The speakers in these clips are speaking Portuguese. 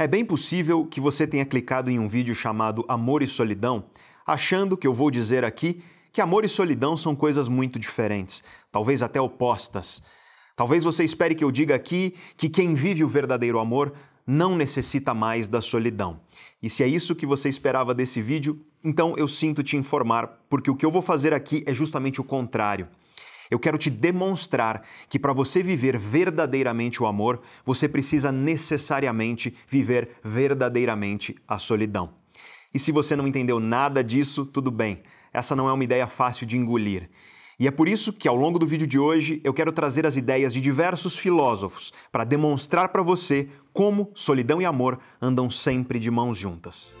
É bem possível que você tenha clicado em um vídeo chamado Amor e Solidão, achando que eu vou dizer aqui que amor e solidão são coisas muito diferentes, talvez até opostas. Talvez você espere que eu diga aqui que quem vive o verdadeiro amor não necessita mais da solidão. E se é isso que você esperava desse vídeo, então eu sinto te informar, porque o que eu vou fazer aqui é justamente o contrário. Eu quero te demonstrar que para você viver verdadeiramente o amor, você precisa necessariamente viver verdadeiramente a solidão. E se você não entendeu nada disso, tudo bem. Essa não é uma ideia fácil de engolir. E é por isso que ao longo do vídeo de hoje eu quero trazer as ideias de diversos filósofos para demonstrar para você como solidão e amor andam sempre de mãos juntas.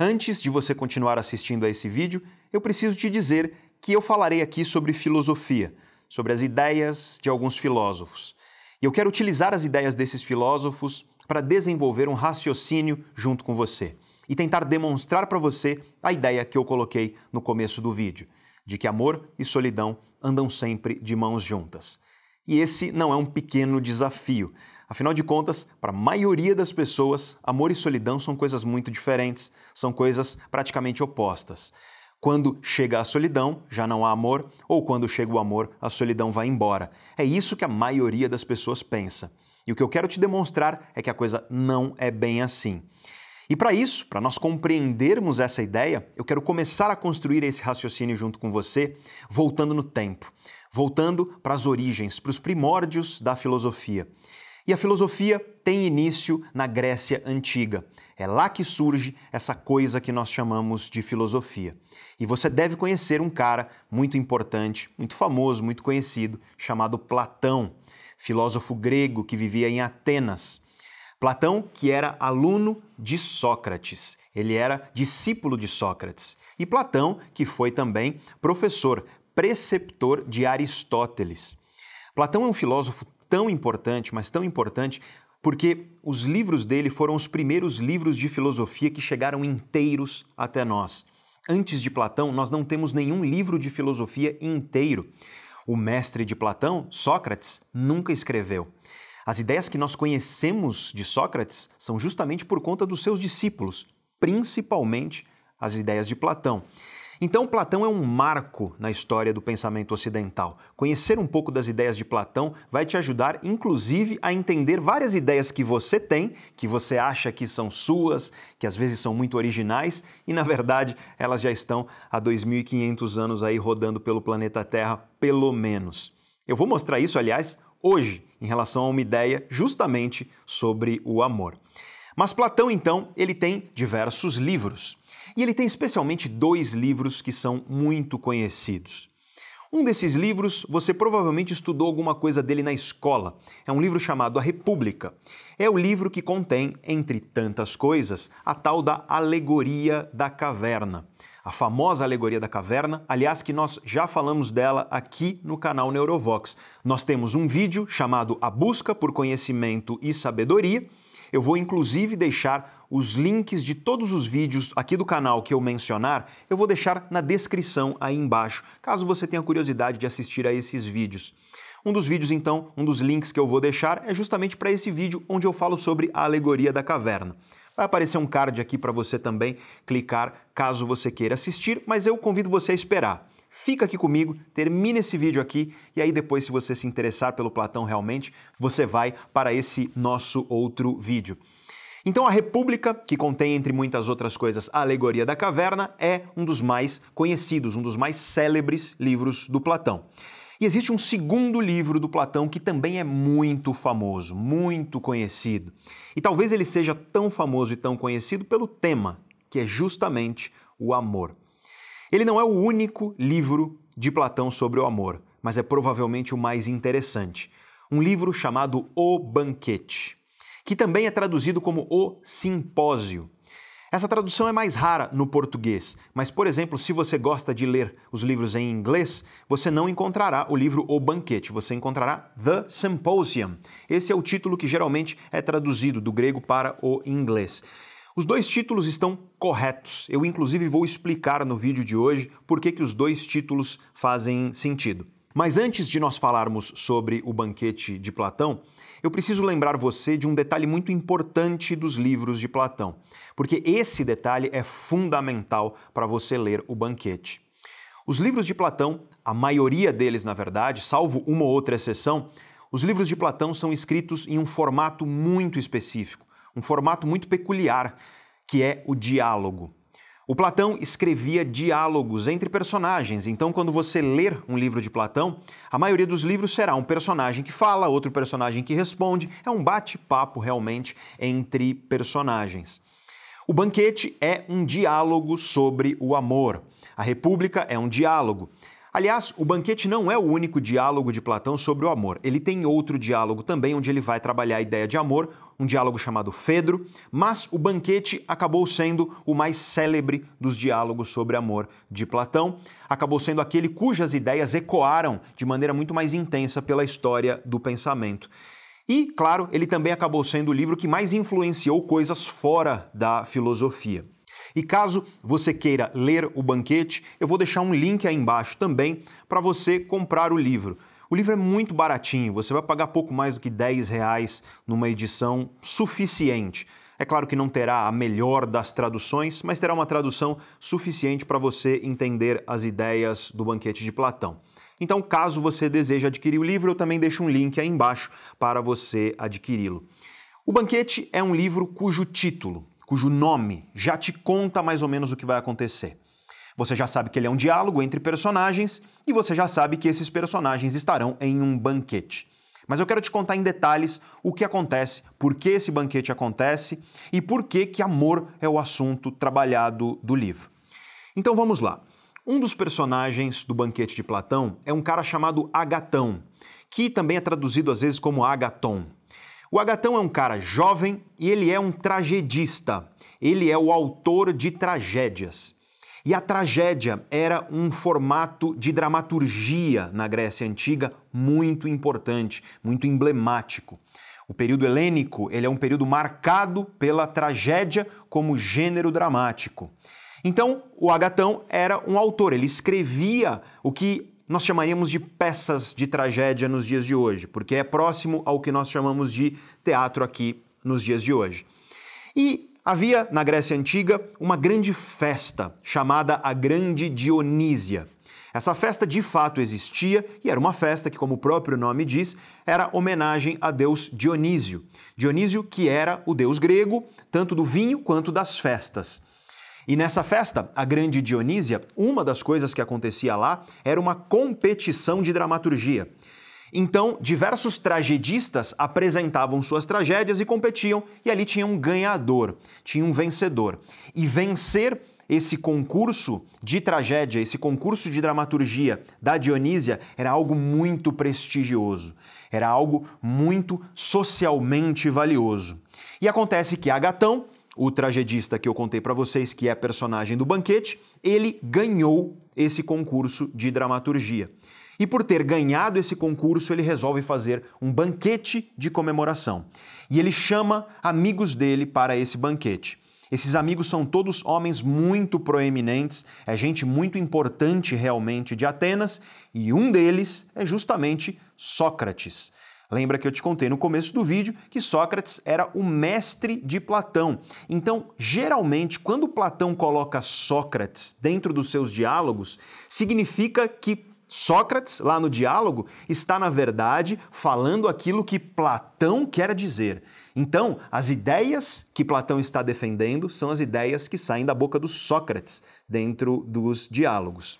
Antes de você continuar assistindo a esse vídeo, eu preciso te dizer que eu falarei aqui sobre filosofia, sobre as ideias de alguns filósofos. E eu quero utilizar as ideias desses filósofos para desenvolver um raciocínio junto com você e tentar demonstrar para você a ideia que eu coloquei no começo do vídeo, de que amor e solidão andam sempre de mãos juntas. E esse não é um pequeno desafio. Afinal de contas, para a maioria das pessoas, amor e solidão são coisas muito diferentes, são coisas praticamente opostas. Quando chega a solidão, já não há amor, ou quando chega o amor, a solidão vai embora. É isso que a maioria das pessoas pensa. E o que eu quero te demonstrar é que a coisa não é bem assim. E para isso, para nós compreendermos essa ideia, eu quero começar a construir esse raciocínio junto com você, voltando no tempo, voltando para as origens, para os primórdios da filosofia. E a filosofia tem início na Grécia Antiga. É lá que surge essa coisa que nós chamamos de filosofia. E você deve conhecer um cara muito importante, muito famoso, muito conhecido, chamado Platão, filósofo grego que vivia em Atenas. Platão, que era aluno de Sócrates, ele era discípulo de Sócrates. E Platão, que foi também professor, preceptor de Aristóteles. Platão é um filósofo tão importante, mas tão importante, porque os livros dele foram os primeiros livros de filosofia que chegaram inteiros até nós. Antes de Platão, nós não temos nenhum livro de filosofia inteiro. O mestre de Platão, Sócrates, nunca escreveu. As ideias que nós conhecemos de Sócrates são justamente por conta dos seus discípulos, principalmente as ideias de Platão. Então, Platão é um marco na história do pensamento ocidental. Conhecer um pouco das ideias de Platão vai te ajudar, inclusive, a entender várias ideias que você tem, que você acha que são suas, que às vezes são muito originais e, na verdade, elas já estão há 2.500 anos aí rodando pelo planeta Terra, pelo menos. Eu vou mostrar isso, aliás, hoje, em relação a uma ideia justamente sobre o amor. Mas Platão, então, ele tem diversos livros. E ele tem especialmente dois livros que são muito conhecidos. Um desses livros você provavelmente estudou alguma coisa dele na escola. É um livro chamado A República. É o livro que contém, entre tantas coisas, a tal da Alegoria da Caverna. A famosa Alegoria da Caverna, aliás, que nós já falamos dela aqui no canal Neurovox. Nós temos um vídeo chamado A Busca por Conhecimento e Sabedoria eu vou inclusive deixar os links de todos os vídeos aqui do canal que eu mencionar, eu vou deixar na descrição aí embaixo, caso você tenha curiosidade de assistir a esses vídeos. Um dos vídeos, então, um dos links que eu vou deixar é justamente para esse vídeo onde eu falo sobre a alegoria da caverna. Vai aparecer um card aqui para você também clicar caso você queira assistir, mas eu convido você a esperar. Fica aqui comigo, termina esse vídeo aqui e aí depois, se você se interessar pelo Platão realmente, você vai para esse nosso outro vídeo. Então, a República, que contém, entre muitas outras coisas, a Alegoria da Caverna, é um dos mais conhecidos, um dos mais célebres livros do Platão. E existe um segundo livro do Platão que também é muito famoso, muito conhecido. E talvez ele seja tão famoso e tão conhecido pelo tema, que é justamente o amor. Ele não é o único livro de Platão sobre o amor, mas é provavelmente o mais interessante. Um livro chamado O Banquete, que também é traduzido como O Simpósio. Essa tradução é mais rara no português, mas, por exemplo, se você gosta de ler os livros em inglês, você não encontrará o livro O Banquete, você encontrará The Symposium. Esse é o título que geralmente é traduzido do grego para o inglês. Os dois títulos estão corretos. Eu, inclusive, vou explicar no vídeo de hoje por que, que os dois títulos fazem sentido. Mas antes de nós falarmos sobre o banquete de Platão, eu preciso lembrar você de um detalhe muito importante dos livros de Platão, porque esse detalhe é fundamental para você ler o banquete. Os livros de Platão, a maioria deles, na verdade, salvo uma ou outra exceção, os livros de Platão são escritos em um formato muito específico, um formato muito peculiar, que é o diálogo. O Platão escrevia diálogos entre personagens, então quando você ler um livro de Platão, a maioria dos livros será um personagem que fala, outro personagem que responde, é um bate-papo realmente entre personagens. O banquete é um diálogo sobre o amor. A República é um diálogo. Aliás, o banquete não é o único diálogo de Platão sobre o amor. Ele tem outro diálogo também, onde ele vai trabalhar a ideia de amor, um diálogo chamado Fedro, mas o banquete acabou sendo o mais célebre dos diálogos sobre amor de Platão. Acabou sendo aquele cujas ideias ecoaram de maneira muito mais intensa pela história do pensamento. E, claro, ele também acabou sendo o livro que mais influenciou coisas fora da filosofia. E caso você queira ler o banquete, eu vou deixar um link aí embaixo também para você comprar o livro. O livro é muito baratinho, você vai pagar pouco mais do que 10 reais numa edição suficiente. É claro que não terá a melhor das traduções, mas terá uma tradução suficiente para você entender as ideias do banquete de Platão. Então, caso você deseje adquirir o livro, eu também deixo um link aí embaixo para você adquiri-lo. O Banquete é um livro cujo título, cujo nome já te conta mais ou menos o que vai acontecer. Você já sabe que ele é um diálogo entre personagens e você já sabe que esses personagens estarão em um banquete. Mas eu quero te contar em detalhes o que acontece, por que esse banquete acontece e por que que amor é o assunto trabalhado do livro. Então vamos lá. Um dos personagens do banquete de Platão é um cara chamado Agatão, que também é traduzido às vezes como Agaton. O Agatão é um cara jovem e ele é um tragedista. Ele é o autor de tragédias. E a tragédia era um formato de dramaturgia na Grécia Antiga muito importante, muito emblemático. O período helênico ele é um período marcado pela tragédia como gênero dramático. Então, o Agatão era um autor, ele escrevia o que nós chamaríamos de peças de tragédia nos dias de hoje, porque é próximo ao que nós chamamos de teatro aqui nos dias de hoje. E havia na Grécia Antiga uma grande festa chamada a Grande Dionísia. Essa festa de fato existia e era uma festa que, como o próprio nome diz, era homenagem a deus Dionísio. Dionísio, que era o deus grego, tanto do vinho quanto das festas. E nessa festa, a Grande Dionísia, uma das coisas que acontecia lá era uma competição de dramaturgia. Então, diversos tragedistas apresentavam suas tragédias e competiam, e ali tinha um ganhador, tinha um vencedor. E vencer esse concurso de tragédia, esse concurso de dramaturgia da Dionísia era algo muito prestigioso, era algo muito socialmente valioso. E acontece que Agatão, o tragedista que eu contei para vocês, que é personagem do banquete, ele ganhou esse concurso de dramaturgia. E por ter ganhado esse concurso, ele resolve fazer um banquete de comemoração. E ele chama amigos dele para esse banquete. Esses amigos são todos homens muito proeminentes, é gente muito importante realmente de Atenas, e um deles é justamente Sócrates. Lembra que eu te contei no começo do vídeo que Sócrates era o mestre de Platão. Então, geralmente, quando Platão coloca Sócrates dentro dos seus diálogos, significa que Sócrates, lá no diálogo, está, na verdade, falando aquilo que Platão quer dizer. Então, as ideias que Platão está defendendo são as ideias que saem da boca do Sócrates dentro dos diálogos.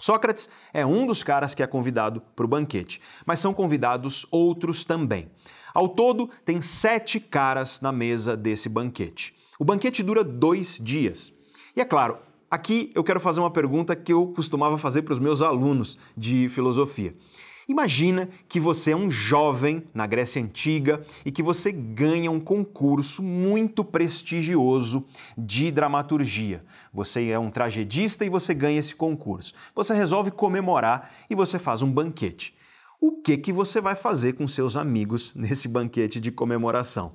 Sócrates é um dos caras que é convidado para o banquete, mas são convidados outros também. Ao todo, tem sete caras na mesa desse banquete. O banquete dura dois dias. E é claro, aqui eu quero fazer uma pergunta que eu costumava fazer para os meus alunos de filosofia. Imagina que você é um jovem na Grécia Antiga e que você ganha um concurso muito prestigioso de dramaturgia. Você é um tragedista e você ganha esse concurso. Você resolve comemorar e você faz um banquete. O que que você vai fazer com seus amigos nesse banquete de comemoração?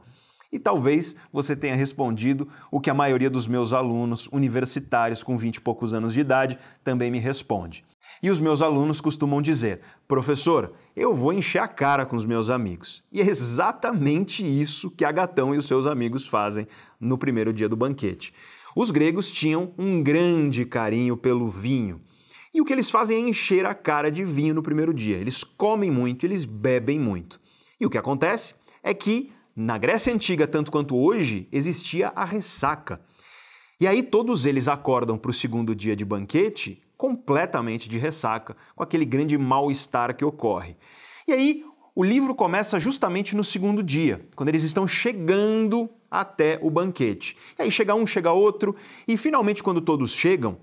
E talvez você tenha respondido o que a maioria dos meus alunos universitários com 20 e poucos anos de idade também me responde. E os meus alunos costumam dizer: professor, eu vou encher a cara com os meus amigos. E é exatamente isso que Agatão e os seus amigos fazem no primeiro dia do banquete. Os gregos tinham um grande carinho pelo vinho. E o que eles fazem é encher a cara de vinho no primeiro dia. Eles comem muito, eles bebem muito. E o que acontece é que, na Grécia Antiga, tanto quanto hoje, existia a ressaca. E aí todos eles acordam para o segundo dia de banquete completamente de ressaca, com aquele grande mal-estar que ocorre. E aí o livro começa justamente no segundo dia, quando eles estão chegando até o banquete. E aí chega um, chega outro, e finalmente, quando todos chegam,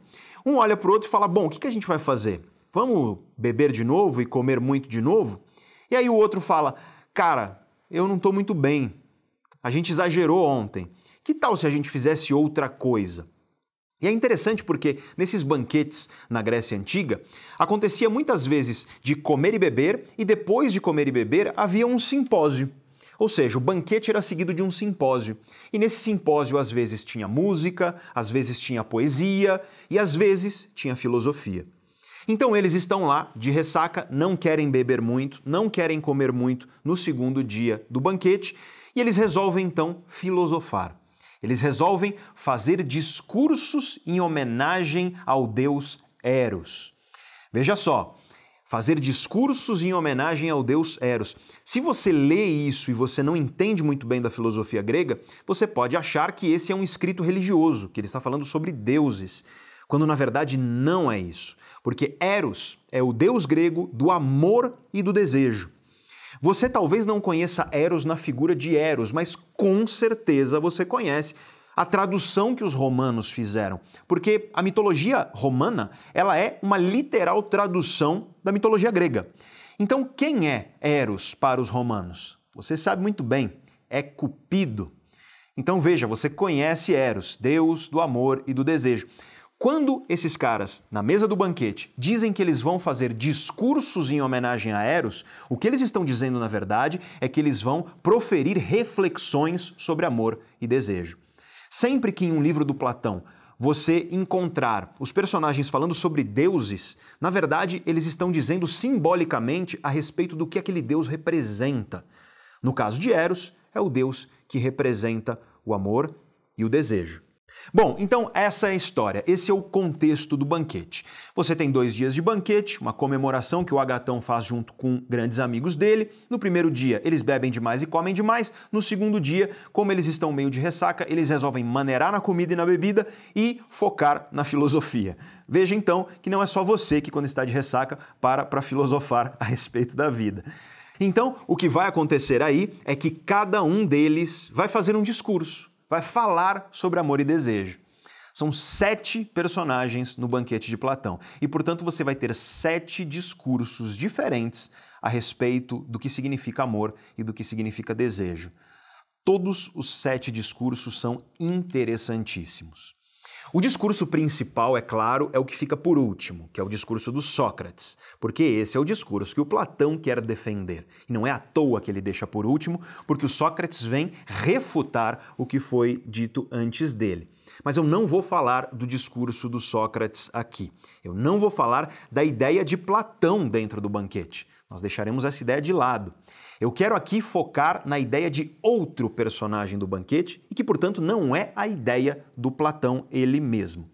um olha para o outro e fala: Bom, o que a gente vai fazer? Vamos beber de novo e comer muito de novo? E aí o outro fala: Cara, eu não estou muito bem. A gente exagerou ontem. Que tal se a gente fizesse outra coisa? E é interessante porque nesses banquetes na Grécia Antiga acontecia muitas vezes de comer e beber, e depois de comer e beber havia um simpósio. Ou seja, o banquete era seguido de um simpósio. E nesse simpósio, às vezes tinha música, às vezes tinha poesia e às vezes tinha filosofia. Então eles estão lá de ressaca, não querem beber muito, não querem comer muito no segundo dia do banquete e eles resolvem então filosofar. Eles resolvem fazer discursos em homenagem ao deus Eros. Veja só, fazer discursos em homenagem ao deus Eros. Se você lê isso e você não entende muito bem da filosofia grega, você pode achar que esse é um escrito religioso, que ele está falando sobre deuses, quando na verdade não é isso. Porque Eros é o deus grego do amor e do desejo. Você talvez não conheça Eros na figura de Eros, mas com certeza você conhece a tradução que os romanos fizeram, porque a mitologia romana, ela é uma literal tradução da mitologia grega. Então, quem é Eros para os romanos? Você sabe muito bem, é Cupido. Então veja, você conhece Eros, deus do amor e do desejo. Quando esses caras, na mesa do banquete, dizem que eles vão fazer discursos em homenagem a Eros, o que eles estão dizendo, na verdade, é que eles vão proferir reflexões sobre amor e desejo. Sempre que em um livro do Platão você encontrar os personagens falando sobre deuses, na verdade, eles estão dizendo simbolicamente a respeito do que aquele deus representa. No caso de Eros, é o deus que representa o amor e o desejo. Bom, então essa é a história, esse é o contexto do banquete. Você tem dois dias de banquete, uma comemoração que o Agatão faz junto com grandes amigos dele. No primeiro dia, eles bebem demais e comem demais. No segundo dia, como eles estão meio de ressaca, eles resolvem maneirar na comida e na bebida e focar na filosofia. Veja então que não é só você que, quando está de ressaca, para para filosofar a respeito da vida. Então, o que vai acontecer aí é que cada um deles vai fazer um discurso vai falar sobre amor e desejo. São sete personagens no banquete de Platão e, portanto, você vai ter sete discursos diferentes a respeito do que significa amor e do que significa desejo. Todos os sete discursos são interessantíssimos. O discurso principal, é claro, é o que fica por último, que é o discurso do Sócrates, porque esse é o discurso que o Platão quer defender. E não é à toa que ele deixa por último, porque o Sócrates vem refutar o que foi dito antes dele. Mas eu não vou falar do discurso do Sócrates aqui. Eu não vou falar da ideia de Platão dentro do banquete. Nós deixaremos essa ideia de lado. Eu quero aqui focar na ideia de outro personagem do banquete e que, portanto, não é a ideia do Platão ele mesmo.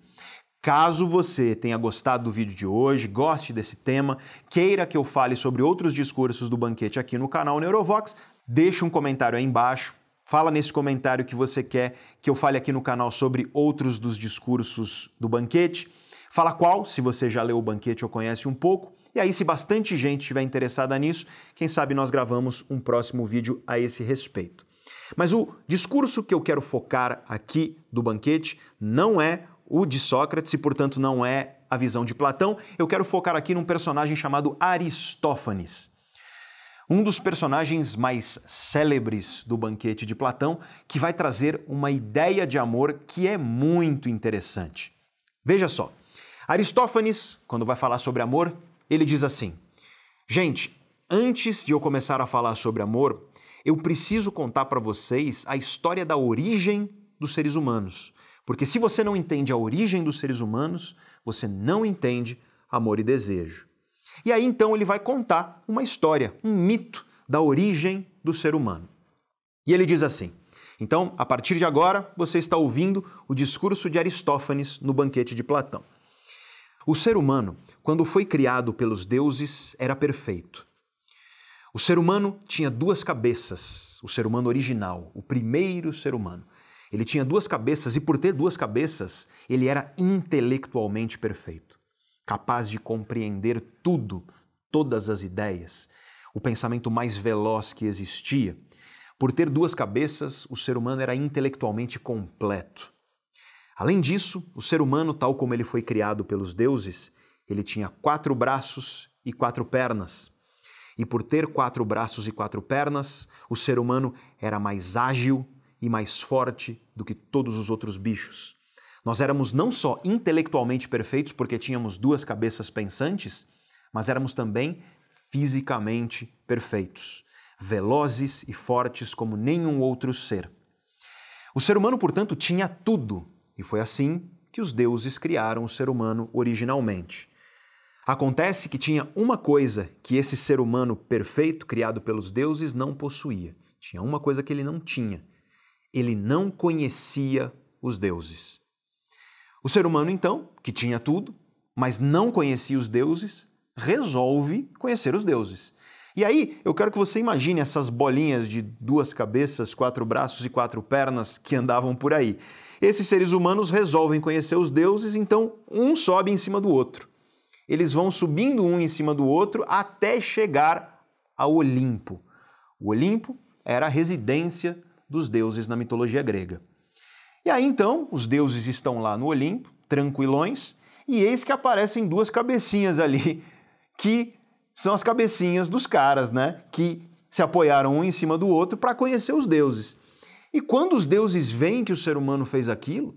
Caso você tenha gostado do vídeo de hoje, goste desse tema, queira que eu fale sobre outros discursos do banquete aqui no canal Neurovox, deixe um comentário aí embaixo. Fala nesse comentário que você quer que eu fale aqui no canal sobre outros dos discursos do banquete. Fala qual, se você já leu o banquete ou conhece um pouco. E aí, se bastante gente estiver interessada nisso, quem sabe nós gravamos um próximo vídeo a esse respeito. Mas o discurso que eu quero focar aqui do banquete não é o de Sócrates e, portanto, não é a visão de Platão, eu quero focar aqui num personagem chamado Aristófanes. Um dos personagens mais célebres do banquete de Platão, que vai trazer uma ideia de amor que é muito interessante. Veja só, Aristófanes, quando vai falar sobre amor, ele diz assim: Gente, antes de eu começar a falar sobre amor, eu preciso contar para vocês a história da origem dos seres humanos. Porque se você não entende a origem dos seres humanos, você não entende amor e desejo. E aí então ele vai contar uma história, um mito da origem do ser humano. E ele diz assim: então, a partir de agora, você está ouvindo o discurso de Aristófanes no banquete de Platão. O ser humano, quando foi criado pelos deuses, era perfeito. O ser humano tinha duas cabeças, o ser humano original, o primeiro ser humano. Ele tinha duas cabeças e, por ter duas cabeças, ele era intelectualmente perfeito, capaz de compreender tudo, todas as ideias, o pensamento mais veloz que existia. Por ter duas cabeças, o ser humano era intelectualmente completo. Além disso, o ser humano, tal como ele foi criado pelos deuses, ele tinha quatro braços e quatro pernas. E por ter quatro braços e quatro pernas, o ser humano era mais ágil e mais forte do que todos os outros bichos. Nós éramos não só intelectualmente perfeitos porque tínhamos duas cabeças pensantes, mas éramos também fisicamente perfeitos, velozes e fortes como nenhum outro ser. O ser humano, portanto, tinha tudo, e foi assim que os deuses criaram o ser humano originalmente. Acontece que tinha uma coisa que esse ser humano perfeito, criado pelos deuses, não possuía. Tinha uma coisa que ele não tinha, ele não conhecia os deuses. O ser humano, então, que tinha tudo, mas não conhecia os deuses, resolve conhecer os deuses. E aí, eu quero que você imagine essas bolinhas de duas cabeças, quatro braços e quatro pernas que andavam por aí. Esses seres humanos resolvem conhecer os deuses, então um sobe em cima do outro. Eles vão subindo um em cima do outro até chegar ao Olimpo. O Olimpo era a residência dos deuses na mitologia grega. E aí então, os deuses estão lá no Olimpo, tranquilões, e eis que aparecem duas cabecinhas ali, que são as cabecinhas dos caras, né? Que se apoiaram um em cima do outro para conhecer os deuses. E quando os deuses veem que o ser humano fez aquilo,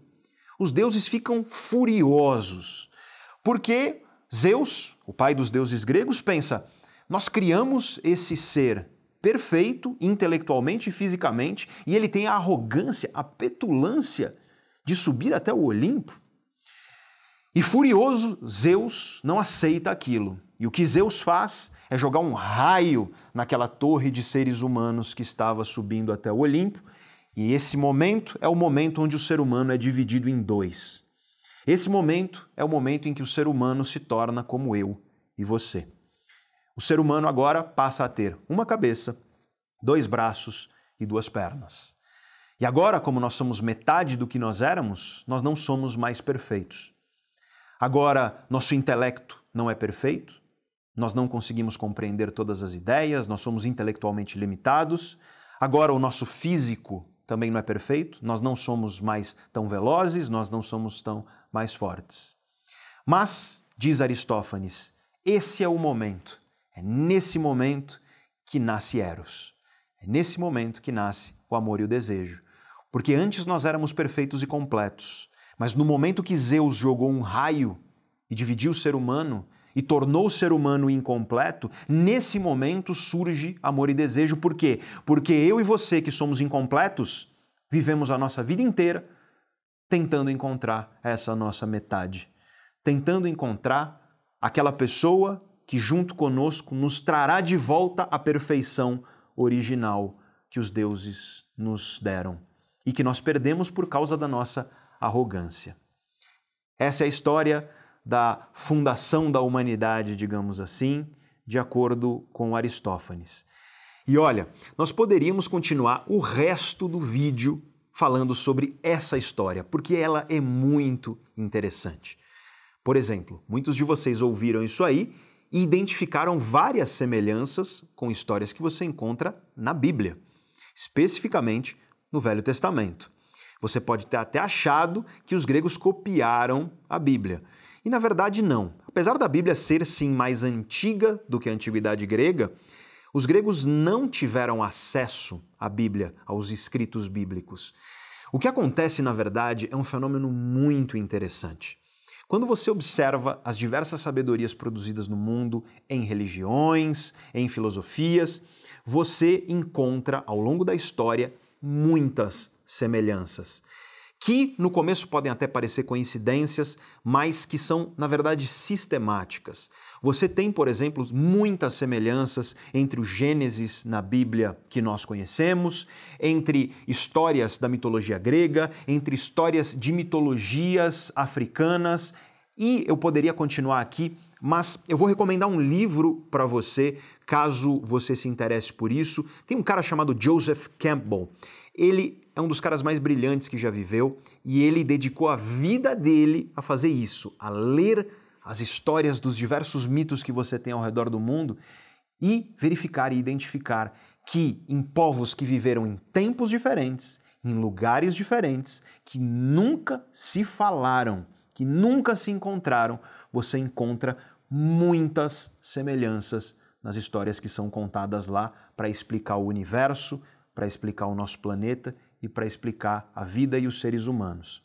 os deuses ficam furiosos, porque Zeus, o pai dos deuses gregos, pensa: nós criamos esse ser perfeito intelectualmente e fisicamente, e ele tem a arrogância, a petulância de subir até o Olimpo. E furioso, Zeus não aceita aquilo. E o que Zeus faz é jogar um raio naquela torre de seres humanos que estava subindo até o Olimpo. E esse momento é o momento onde o ser humano é dividido em dois. Esse momento é o momento em que o ser humano se torna como eu e você. O ser humano agora passa a ter uma cabeça, dois braços e duas pernas. E agora, como nós somos metade do que nós éramos, nós não somos mais perfeitos. Agora, nosso intelecto não é perfeito, nós não conseguimos compreender todas as ideias, nós somos intelectualmente limitados. Agora, o nosso físico também não é perfeito, nós não somos mais tão velozes, nós não somos tão mais fortes. Mas, diz Aristófanes, esse é o momento é nesse momento que nasce Eros. É nesse momento que nasce o amor e o desejo. Porque antes nós éramos perfeitos e completos, mas no momento que Zeus jogou um raio e dividiu o ser humano e tornou o ser humano incompleto, nesse momento surge amor e desejo. Por quê? Porque eu e você que somos incompletos, vivemos a nossa vida inteira tentando encontrar essa nossa metade, tentando encontrar aquela pessoa que junto conosco nos trará de volta a perfeição original que os deuses nos deram e que nós perdemos por causa da nossa arrogância. Essa é a história da fundação da humanidade, digamos assim, de acordo com Aristófanes. E olha, nós poderíamos continuar o resto do vídeo falando sobre essa história, porque ela é muito interessante. Por exemplo, muitos de vocês ouviram isso aí e identificaram várias semelhanças com histórias que você encontra na Bíblia, especificamente no Velho Testamento. Você pode ter até achado que os gregos copiaram a Bíblia. E na verdade, não. Apesar da Bíblia ser sim mais antiga do que a antiguidade grega, os gregos não tiveram acesso à Bíblia, aos escritos bíblicos. O que acontece, na verdade, é um fenômeno muito interessante. Quando você observa as diversas sabedorias produzidas no mundo, em religiões, em filosofias, você encontra ao longo da história muitas semelhanças que no começo podem até parecer coincidências, mas que são, na verdade, sistemáticas. Você tem, por exemplo, muitas semelhanças entre o Gênesis na Bíblia que nós conhecemos, entre histórias da mitologia grega, entre histórias de mitologias africanas, e eu poderia continuar aqui, mas eu vou recomendar um livro para você, caso você se interesse por isso. Tem um cara chamado Joseph Campbell. Ele é um dos caras mais brilhantes que já viveu e ele dedicou a vida dele a fazer isso, a ler as histórias dos diversos mitos que você tem ao redor do mundo e verificar e identificar que em povos que viveram em tempos diferentes, em lugares diferentes, que nunca se falaram, que nunca se encontraram, você encontra muitas semelhanças nas histórias que são contadas lá para explicar o universo, para explicar o nosso planeta e para explicar a vida e os seres humanos.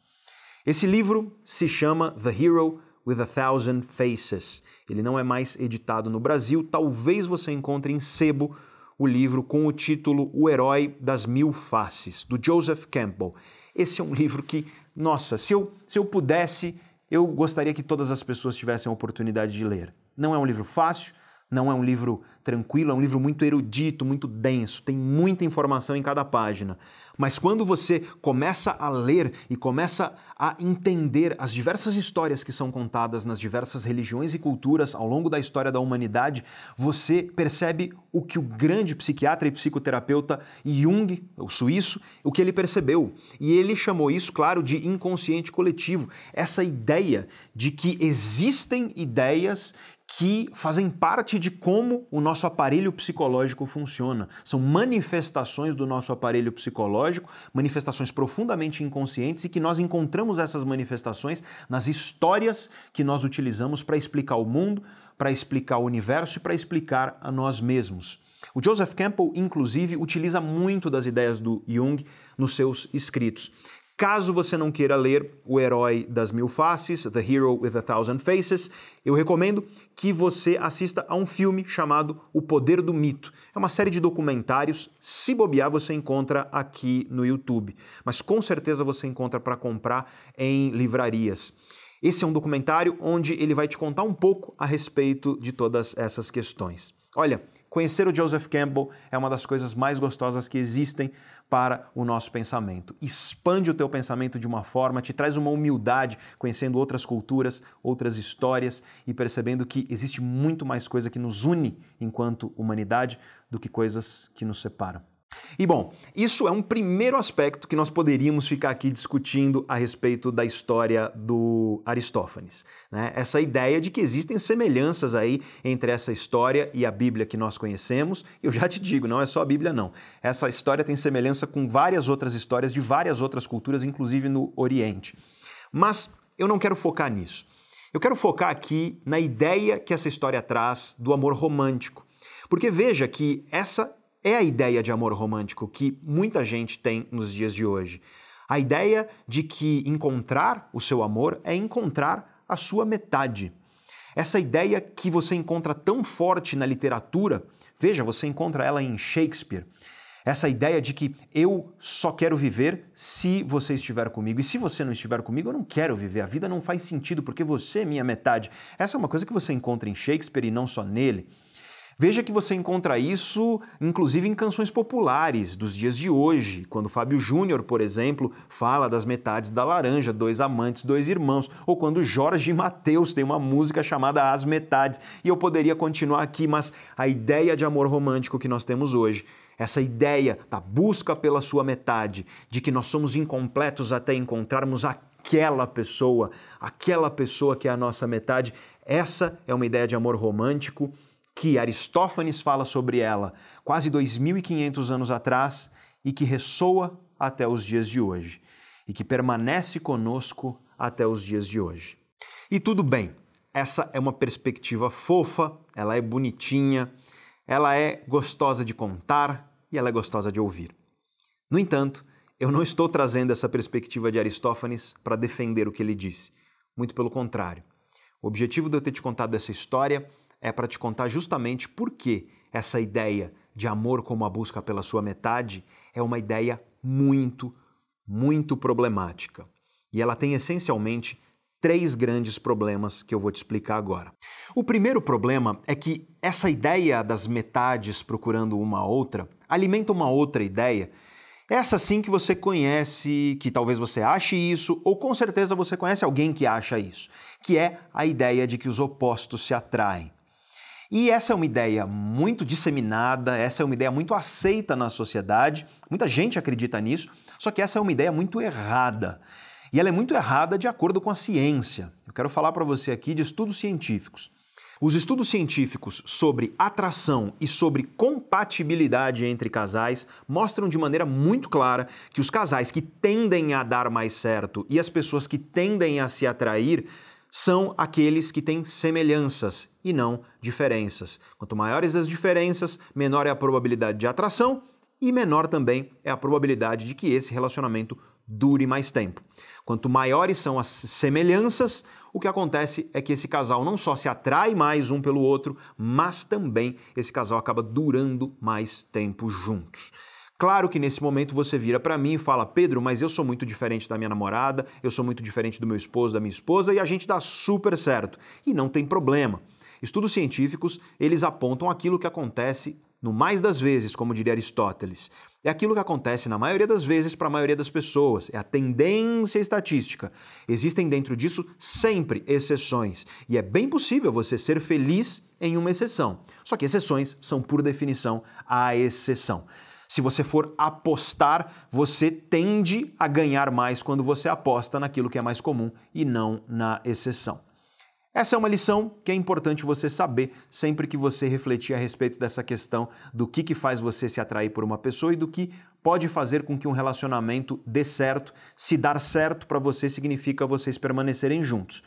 Esse livro se chama The Hero with a Thousand Faces. Ele não é mais editado no Brasil, talvez você encontre em sebo o livro com o título O Herói das Mil Faces, do Joseph Campbell. Esse é um livro que, nossa, se eu, se eu pudesse, eu gostaria que todas as pessoas tivessem a oportunidade de ler. Não é um livro fácil, não é um livro tranquilo, é um livro muito erudito, muito denso, tem muita informação em cada página. Mas quando você começa a ler e começa a entender as diversas histórias que são contadas nas diversas religiões e culturas ao longo da história da humanidade, você percebe o que o grande psiquiatra e psicoterapeuta Jung, o suíço, o que ele percebeu. E ele chamou isso, claro, de inconsciente coletivo. Essa ideia de que existem ideias que fazem parte de como o nosso aparelho psicológico funciona. São manifestações do nosso aparelho psicológico, manifestações profundamente inconscientes e que nós encontramos essas manifestações nas histórias que nós utilizamos para explicar o mundo, para explicar o universo e para explicar a nós mesmos. O Joseph Campbell, inclusive, utiliza muito das ideias do Jung nos seus escritos. Caso você não queira ler O Herói das Mil Faces, The Hero with a Thousand Faces, eu recomendo que você assista a um filme chamado O Poder do Mito. É uma série de documentários, se bobear você encontra aqui no YouTube, mas com certeza você encontra para comprar em livrarias. Esse é um documentário onde ele vai te contar um pouco a respeito de todas essas questões. Olha, conhecer o Joseph Campbell é uma das coisas mais gostosas que existem para o nosso pensamento. Expande o teu pensamento de uma forma, te traz uma humildade, conhecendo outras culturas, outras histórias e percebendo que existe muito mais coisa que nos une enquanto humanidade do que coisas que nos separam. E bom, isso é um primeiro aspecto que nós poderíamos ficar aqui discutindo a respeito da história do Aristófanes. Né? Essa ideia de que existem semelhanças aí entre essa história e a Bíblia que nós conhecemos. Eu já te digo, não é só a Bíblia, não. Essa história tem semelhança com várias outras histórias de várias outras culturas, inclusive no Oriente. Mas eu não quero focar nisso. Eu quero focar aqui na ideia que essa história traz do amor romântico. Porque veja que essa é a ideia de amor romântico que muita gente tem nos dias de hoje. A ideia de que encontrar o seu amor é encontrar a sua metade. Essa ideia que você encontra tão forte na literatura, veja, você encontra ela em Shakespeare. Essa ideia de que eu só quero viver se você estiver comigo. E se você não estiver comigo, eu não quero viver. A vida não faz sentido porque você é minha metade. Essa é uma coisa que você encontra em Shakespeare e não só nele. Veja que você encontra isso, inclusive, em canções populares dos dias de hoje, quando Fábio Júnior, por exemplo, fala das metades da laranja, dois amantes, dois irmãos, ou quando Jorge Mateus tem uma música chamada As Metades. E eu poderia continuar aqui, mas a ideia de amor romântico que nós temos hoje essa ideia da busca pela sua metade, de que nós somos incompletos até encontrarmos aquela pessoa, aquela pessoa que é a nossa metade, essa é uma ideia de amor romântico que Aristófanes fala sobre ela quase 2.500 anos atrás e que ressoa até os dias de hoje e que permanece conosco até os dias de hoje. E tudo bem, essa é uma perspectiva fofa, ela é bonitinha, ela é gostosa de contar e ela é gostosa de ouvir. No entanto, eu não estou trazendo essa perspectiva de Aristófanes para defender o que ele disse. Muito pelo contrário. O objetivo de eu ter te contado essa história é para te contar justamente por que essa ideia de amor como a busca pela sua metade é uma ideia muito, muito problemática. E ela tem essencialmente três grandes problemas que eu vou te explicar agora. O primeiro problema é que essa ideia das metades procurando uma outra alimenta uma outra ideia essa sim que você conhece, que talvez você ache isso, ou com certeza você conhece alguém que acha isso, que é a ideia de que os opostos se atraem. E essa é uma ideia muito disseminada, essa é uma ideia muito aceita na sociedade, muita gente acredita nisso, só que essa é uma ideia muito errada. E ela é muito errada de acordo com a ciência. Eu quero falar para você aqui de estudos científicos. Os estudos científicos sobre atração e sobre compatibilidade entre casais mostram de maneira muito clara que os casais que tendem a dar mais certo e as pessoas que tendem a se atrair são aqueles que têm semelhanças e não diferenças. Quanto maiores as diferenças, menor é a probabilidade de atração e menor também é a probabilidade de que esse relacionamento dure mais tempo. Quanto maiores são as semelhanças, o que acontece é que esse casal não só se atrai mais um pelo outro, mas também esse casal acaba durando mais tempo juntos. Claro que nesse momento você vira para mim e fala: Pedro, mas eu sou muito diferente da minha namorada, eu sou muito diferente do meu esposo, da minha esposa e a gente dá super certo. E não tem problema. Estudos científicos, eles apontam aquilo que acontece no mais das vezes, como diria Aristóteles. É aquilo que acontece na maioria das vezes para a maioria das pessoas, é a tendência estatística. Existem dentro disso sempre exceções, e é bem possível você ser feliz em uma exceção. Só que exceções são, por definição, a exceção. Se você for apostar, você tende a ganhar mais quando você aposta naquilo que é mais comum e não na exceção. Essa é uma lição que é importante você saber sempre que você refletir a respeito dessa questão do que, que faz você se atrair por uma pessoa e do que pode fazer com que um relacionamento dê certo. Se dar certo para você significa vocês permanecerem juntos.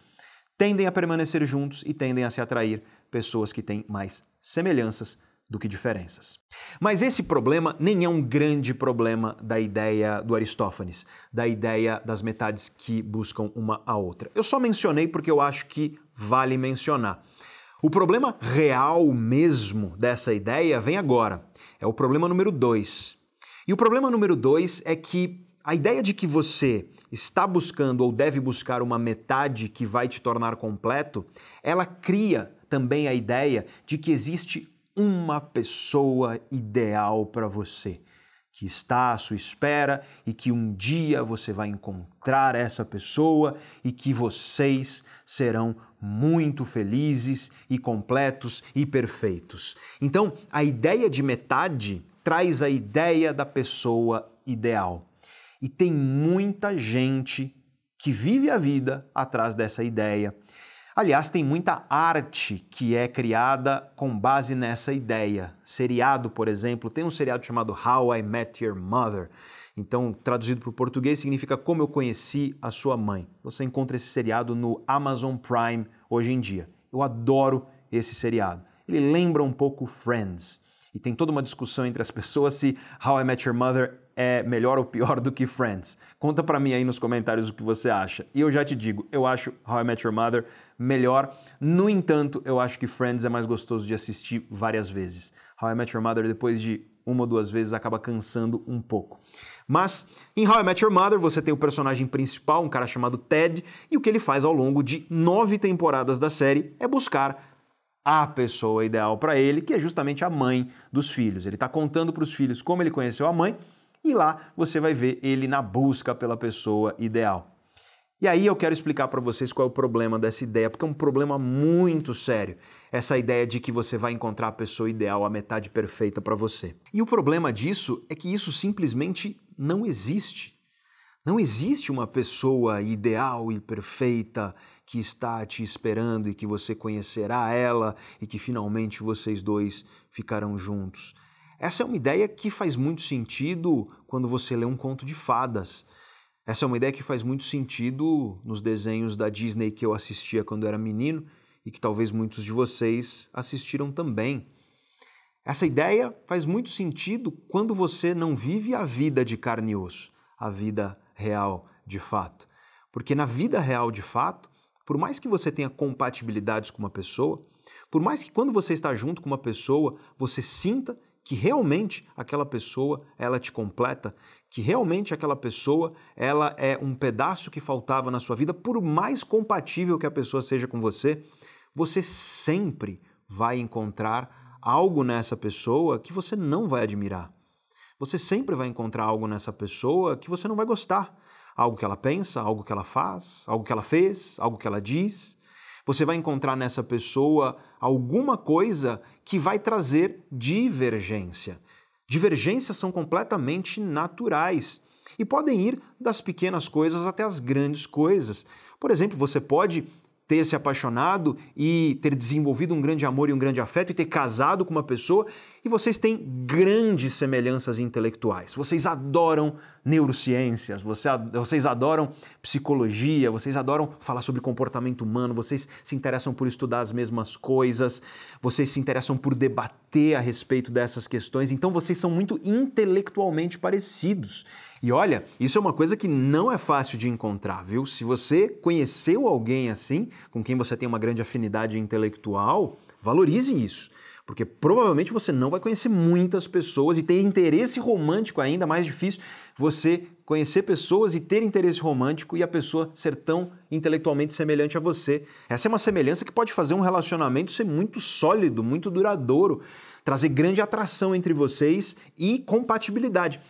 Tendem a permanecer juntos e tendem a se atrair pessoas que têm mais semelhanças do que diferenças. Mas esse problema nem é um grande problema da ideia do Aristófanes, da ideia das metades que buscam uma a outra. Eu só mencionei porque eu acho que vale mencionar. O problema real mesmo dessa ideia vem agora. É o problema número dois. E o problema número dois é que a ideia de que você está buscando ou deve buscar uma metade que vai te tornar completo, ela cria também a ideia de que existe uma pessoa ideal para você, que está à sua espera e que um dia você vai encontrar essa pessoa e que vocês serão muito felizes e completos e perfeitos. Então, a ideia de metade traz a ideia da pessoa ideal. E tem muita gente que vive a vida atrás dessa ideia Aliás, tem muita arte que é criada com base nessa ideia. Seriado, por exemplo, tem um seriado chamado How I Met Your Mother. Então, traduzido para o português, significa Como Eu Conheci a Sua Mãe. Você encontra esse seriado no Amazon Prime hoje em dia. Eu adoro esse seriado. Ele lembra um pouco Friends. E tem toda uma discussão entre as pessoas se How I Met Your Mother é melhor ou pior do que Friends? Conta para mim aí nos comentários o que você acha. E eu já te digo, eu acho How I Met Your Mother melhor. No entanto, eu acho que Friends é mais gostoso de assistir várias vezes. How I Met Your Mother, depois de uma ou duas vezes, acaba cansando um pouco. Mas em How I Met Your Mother você tem o personagem principal, um cara chamado Ted, e o que ele faz ao longo de nove temporadas da série é buscar a pessoa ideal para ele, que é justamente a mãe dos filhos. Ele está contando para os filhos como ele conheceu a mãe e lá você vai ver ele na busca pela pessoa ideal. E aí eu quero explicar para vocês qual é o problema dessa ideia, porque é um problema muito sério. Essa ideia de que você vai encontrar a pessoa ideal, a metade perfeita para você. E o problema disso é que isso simplesmente não existe. Não existe uma pessoa ideal e perfeita que está te esperando e que você conhecerá ela e que finalmente vocês dois ficarão juntos. Essa é uma ideia que faz muito sentido quando você lê um conto de fadas. Essa é uma ideia que faz muito sentido nos desenhos da Disney que eu assistia quando era menino e que talvez muitos de vocês assistiram também. Essa ideia faz muito sentido quando você não vive a vida de carne e osso, a vida real de fato. Porque na vida real de fato, por mais que você tenha compatibilidades com uma pessoa, por mais que quando você está junto com uma pessoa, você sinta que realmente aquela pessoa ela te completa, que realmente aquela pessoa ela é um pedaço que faltava na sua vida, por mais compatível que a pessoa seja com você, você sempre vai encontrar algo nessa pessoa que você não vai admirar. Você sempre vai encontrar algo nessa pessoa que você não vai gostar. Algo que ela pensa, algo que ela faz, algo que ela fez, algo que ela diz. Você vai encontrar nessa pessoa alguma coisa que vai trazer divergência. Divergências são completamente naturais e podem ir das pequenas coisas até as grandes coisas. Por exemplo, você pode ter se apaixonado e ter desenvolvido um grande amor e um grande afeto e ter casado com uma pessoa e vocês têm grandes semelhanças intelectuais. Vocês adoram neurociências, vocês adoram psicologia, vocês adoram falar sobre comportamento humano, vocês se interessam por estudar as mesmas coisas, vocês se interessam por debater a respeito dessas questões, então vocês são muito intelectualmente parecidos. E olha, isso é uma coisa que não é fácil de encontrar, viu? Se você conheceu alguém assim, com quem você tem uma grande afinidade intelectual, valorize isso porque provavelmente você não vai conhecer muitas pessoas e ter interesse romântico ainda mais difícil você conhecer pessoas e ter interesse romântico e a pessoa ser tão intelectualmente semelhante a você. Essa é uma semelhança que pode fazer um relacionamento ser muito sólido, muito duradouro, trazer grande atração entre vocês e compatibilidade.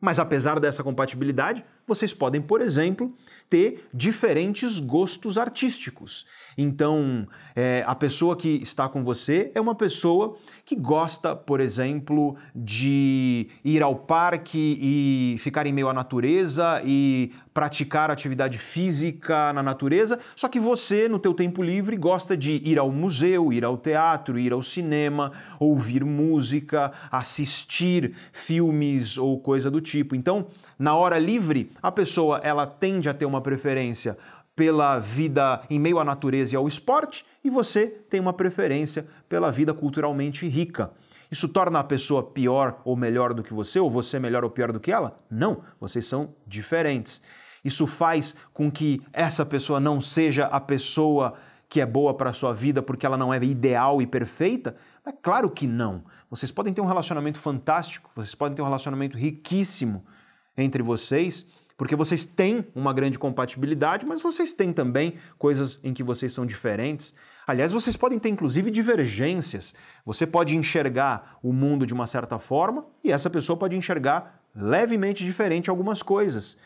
Mas apesar dessa compatibilidade, vocês podem, por exemplo, ter diferentes gostos artísticos. Então, é, a pessoa que está com você é uma pessoa que gosta, por exemplo, de ir ao parque e ficar em meio à natureza e praticar atividade física na natureza, só que você, no teu tempo livre, gosta de ir ao museu, ir ao teatro, ir ao cinema, ouvir música, assistir filmes ou coisa do tipo. Então, na hora livre, a pessoa ela tende a ter uma preferência pela vida em meio à natureza e ao esporte, e você tem uma preferência pela vida culturalmente rica. Isso torna a pessoa pior ou melhor do que você, ou você melhor ou pior do que ela? Não, vocês são diferentes. Isso faz com que essa pessoa não seja a pessoa que é boa para a sua vida porque ela não é ideal e perfeita? É claro que não. Vocês podem ter um relacionamento fantástico, vocês podem ter um relacionamento riquíssimo entre vocês, porque vocês têm uma grande compatibilidade, mas vocês têm também coisas em que vocês são diferentes. Aliás, vocês podem ter inclusive divergências. Você pode enxergar o mundo de uma certa forma e essa pessoa pode enxergar levemente diferente algumas coisas.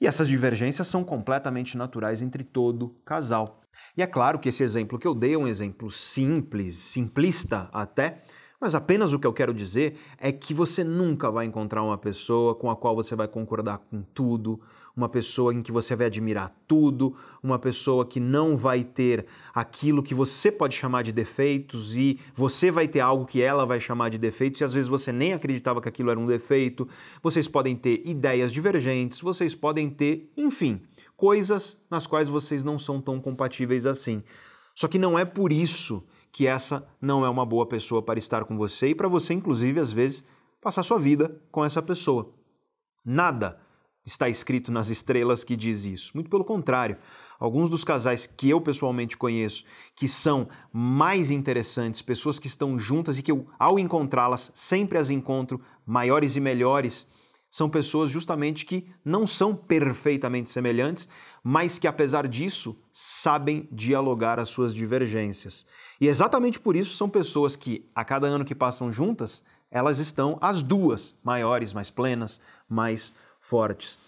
E essas divergências são completamente naturais entre todo casal. E é claro que esse exemplo que eu dei é um exemplo simples, simplista até, mas apenas o que eu quero dizer é que você nunca vai encontrar uma pessoa com a qual você vai concordar com tudo, uma pessoa em que você vai admirar tudo, uma pessoa que não vai ter aquilo que você pode chamar de defeitos e você vai ter algo que ela vai chamar de defeitos e às vezes você nem acreditava que aquilo era um defeito. Vocês podem ter ideias divergentes, vocês podem ter, enfim, coisas nas quais vocês não são tão compatíveis assim. Só que não é por isso que essa não é uma boa pessoa para estar com você e para você, inclusive, às vezes, passar sua vida com essa pessoa. Nada está escrito nas estrelas que diz isso. Muito pelo contrário. Alguns dos casais que eu pessoalmente conheço, que são mais interessantes, pessoas que estão juntas e que eu, ao encontrá-las, sempre as encontro maiores e melhores, são pessoas justamente que não são perfeitamente semelhantes, mas que, apesar disso, sabem dialogar as suas divergências. E exatamente por isso são pessoas que, a cada ano que passam juntas, elas estão as duas maiores, mais plenas, mais fortes.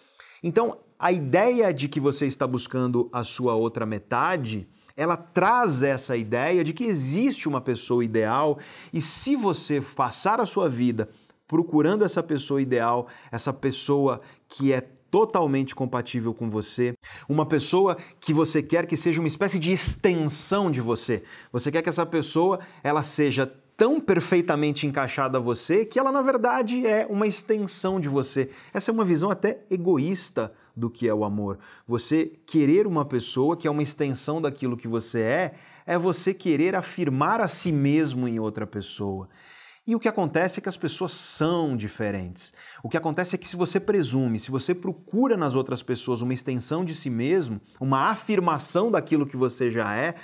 Então, a ideia de que você está buscando a sua outra metade ela traz essa ideia de que existe uma pessoa ideal e se você passar a sua vida procurando essa pessoa ideal, essa pessoa que é totalmente compatível com você, uma pessoa que você quer que seja uma espécie de extensão de você. Você quer que essa pessoa ela seja tão perfeitamente encaixada a você que ela, na verdade, é uma extensão de você. Essa é uma visão até egoísta do que é o amor. Você querer uma pessoa que é uma extensão daquilo que você é, é você querer afirmar a si mesmo em outra pessoa. E o que acontece é que as pessoas são diferentes. O que acontece é que se você presume, se você procura nas outras pessoas uma extensão de si mesmo, uma afirmação daquilo que você já é,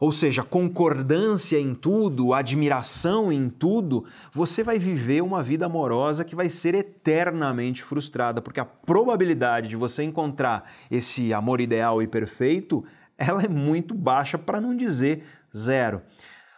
ou seja, concordância em tudo, admiração em tudo, você vai viver uma vida amorosa que vai ser eternamente frustrada, porque a probabilidade de você encontrar esse amor ideal e perfeito, ela é muito baixa para não dizer zero.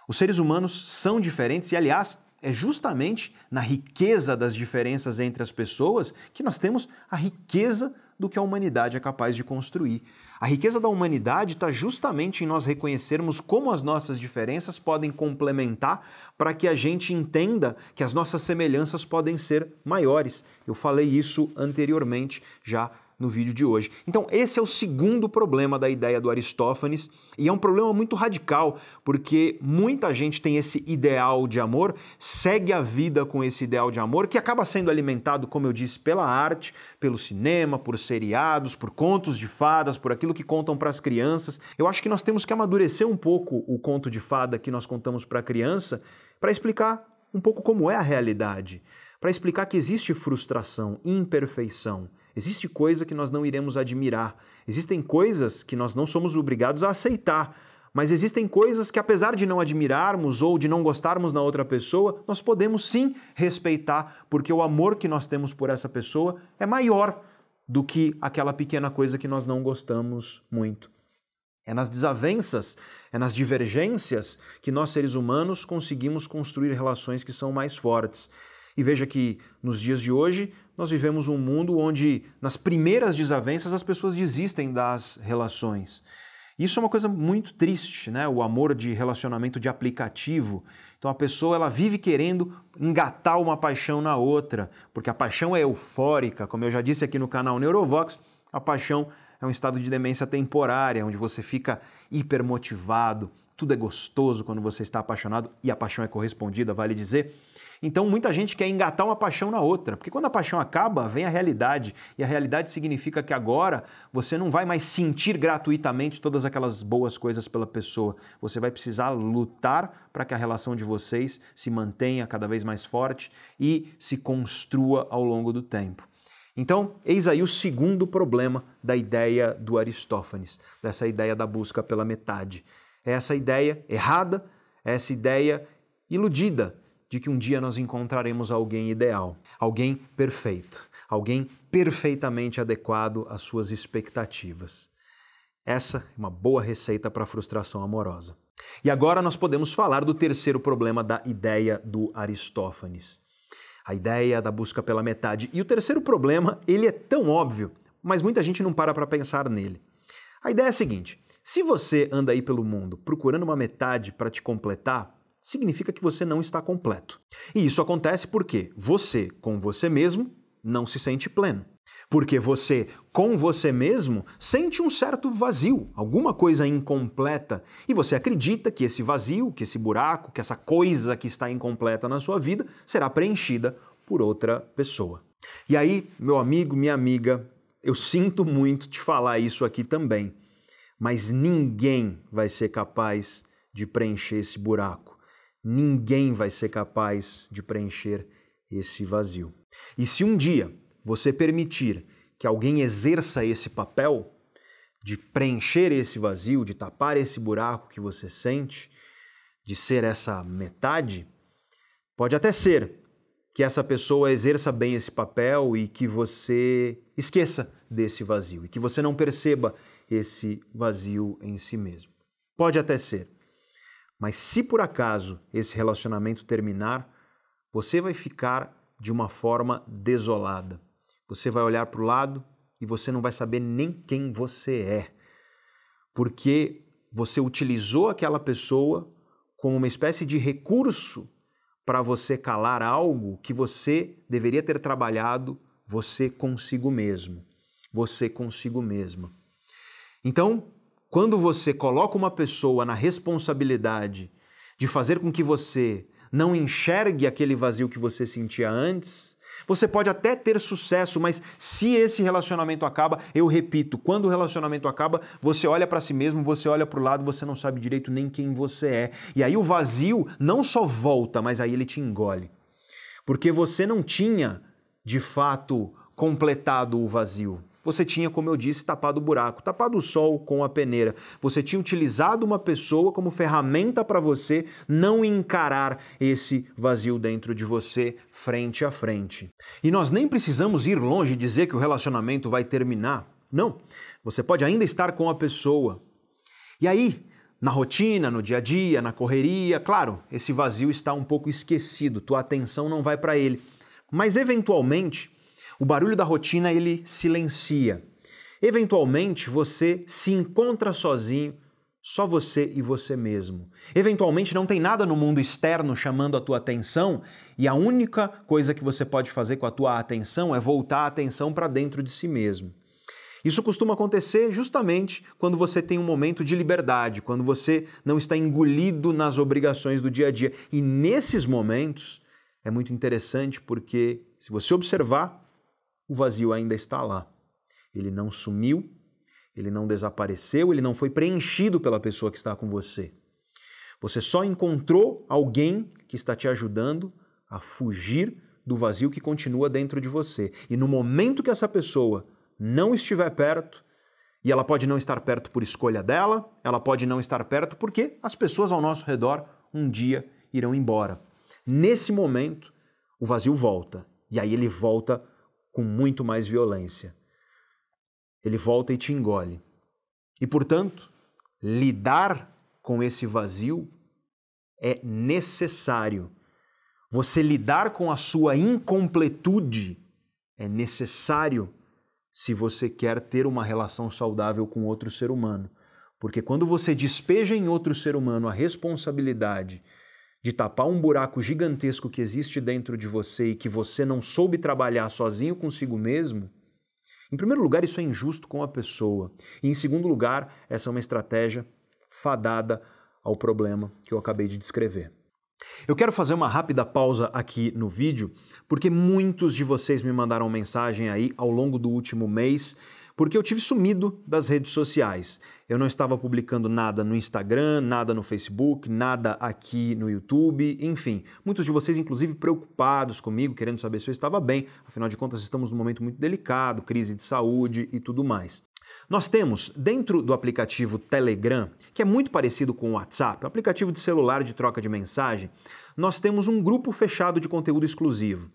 Os seres humanos são diferentes e, aliás, é justamente na riqueza das diferenças entre as pessoas que nós temos a riqueza do que a humanidade é capaz de construir. A riqueza da humanidade está justamente em nós reconhecermos como as nossas diferenças podem complementar para que a gente entenda que as nossas semelhanças podem ser maiores. Eu falei isso anteriormente já no vídeo de hoje. Então, esse é o segundo problema da ideia do Aristófanes, e é um problema muito radical, porque muita gente tem esse ideal de amor, segue a vida com esse ideal de amor, que acaba sendo alimentado, como eu disse, pela arte, pelo cinema, por seriados, por contos de fadas, por aquilo que contam para as crianças. Eu acho que nós temos que amadurecer um pouco o conto de fada que nós contamos para a criança para explicar um pouco como é a realidade, para explicar que existe frustração, imperfeição Existe coisa que nós não iremos admirar. Existem coisas que nós não somos obrigados a aceitar. Mas existem coisas que, apesar de não admirarmos ou de não gostarmos na outra pessoa, nós podemos sim respeitar, porque o amor que nós temos por essa pessoa é maior do que aquela pequena coisa que nós não gostamos muito. É nas desavenças, é nas divergências que nós, seres humanos, conseguimos construir relações que são mais fortes. E veja que nos dias de hoje nós vivemos um mundo onde, nas primeiras desavenças, as pessoas desistem das relações. Isso é uma coisa muito triste, né? O amor de relacionamento de aplicativo. Então a pessoa ela vive querendo engatar uma paixão na outra, porque a paixão é eufórica, como eu já disse aqui no canal Neurovox, a paixão é um estado de demência temporária, onde você fica hipermotivado, tudo é gostoso quando você está apaixonado e a paixão é correspondida, vale dizer. Então muita gente quer engatar uma paixão na outra, porque quando a paixão acaba, vem a realidade. E a realidade significa que agora você não vai mais sentir gratuitamente todas aquelas boas coisas pela pessoa. Você vai precisar lutar para que a relação de vocês se mantenha cada vez mais forte e se construa ao longo do tempo. Então, eis aí o segundo problema da ideia do Aristófanes, dessa ideia da busca pela metade. É essa ideia errada, é essa ideia iludida de que um dia nós encontraremos alguém ideal, alguém perfeito, alguém perfeitamente adequado às suas expectativas. Essa é uma boa receita para a frustração amorosa. E agora nós podemos falar do terceiro problema da ideia do Aristófanes. A ideia da busca pela metade. E o terceiro problema, ele é tão óbvio, mas muita gente não para para pensar nele. A ideia é a seguinte: se você anda aí pelo mundo procurando uma metade para te completar, significa que você não está completo. E isso acontece porque você, com você mesmo, não se sente pleno. Porque você, com você mesmo, sente um certo vazio, alguma coisa incompleta, e você acredita que esse vazio, que esse buraco, que essa coisa que está incompleta na sua vida será preenchida por outra pessoa. E aí, meu amigo, minha amiga, eu sinto muito te falar isso aqui também mas ninguém vai ser capaz de preencher esse buraco. Ninguém vai ser capaz de preencher esse vazio. E se um dia você permitir que alguém exerça esse papel de preencher esse vazio, de tapar esse buraco que você sente, de ser essa metade, pode até ser que essa pessoa exerça bem esse papel e que você esqueça desse vazio e que você não perceba esse vazio em si mesmo. Pode até ser. Mas se por acaso esse relacionamento terminar, você vai ficar de uma forma desolada. Você vai olhar para o lado e você não vai saber nem quem você é. Porque você utilizou aquela pessoa como uma espécie de recurso para você calar algo que você deveria ter trabalhado você consigo mesmo, você consigo mesma. Então, quando você coloca uma pessoa na responsabilidade de fazer com que você não enxergue aquele vazio que você sentia antes. Você pode até ter sucesso, mas se esse relacionamento acaba, eu repito, quando o relacionamento acaba, você olha para si mesmo, você olha para o lado, você não sabe direito nem quem você é. E aí o vazio não só volta, mas aí ele te engole. Porque você não tinha, de fato, completado o vazio. Você tinha, como eu disse, tapado o buraco, tapado o sol com a peneira. Você tinha utilizado uma pessoa como ferramenta para você não encarar esse vazio dentro de você frente a frente. E nós nem precisamos ir longe e dizer que o relacionamento vai terminar. Não. Você pode ainda estar com a pessoa. E aí, na rotina, no dia a dia, na correria, claro, esse vazio está um pouco esquecido, tua atenção não vai para ele. Mas eventualmente, o barulho da rotina ele silencia. Eventualmente você se encontra sozinho, só você e você mesmo. Eventualmente não tem nada no mundo externo chamando a tua atenção e a única coisa que você pode fazer com a tua atenção é voltar a atenção para dentro de si mesmo. Isso costuma acontecer justamente quando você tem um momento de liberdade, quando você não está engolido nas obrigações do dia a dia. E nesses momentos é muito interessante porque, se você observar, o vazio ainda está lá. Ele não sumiu, ele não desapareceu, ele não foi preenchido pela pessoa que está com você. Você só encontrou alguém que está te ajudando a fugir do vazio que continua dentro de você. E no momento que essa pessoa não estiver perto, e ela pode não estar perto por escolha dela, ela pode não estar perto porque as pessoas ao nosso redor um dia irão embora. Nesse momento, o vazio volta. E aí ele volta com muito mais violência. Ele volta e te engole. E, portanto, lidar com esse vazio é necessário. Você lidar com a sua incompletude é necessário se você quer ter uma relação saudável com outro ser humano. Porque quando você despeja em outro ser humano a responsabilidade de tapar um buraco gigantesco que existe dentro de você e que você não soube trabalhar sozinho consigo mesmo, em primeiro lugar, isso é injusto com a pessoa. E em segundo lugar, essa é uma estratégia fadada ao problema que eu acabei de descrever. Eu quero fazer uma rápida pausa aqui no vídeo, porque muitos de vocês me mandaram mensagem aí ao longo do último mês porque eu tive sumido das redes sociais. Eu não estava publicando nada no Instagram, nada no Facebook, nada aqui no YouTube, enfim. Muitos de vocês, inclusive, preocupados comigo, querendo saber se eu estava bem. Afinal de contas, estamos num momento muito delicado, crise de saúde e tudo mais. Nós temos dentro do aplicativo Telegram, que é muito parecido com o WhatsApp, aplicativo de celular de troca de mensagem, nós temos um grupo fechado de conteúdo exclusivo.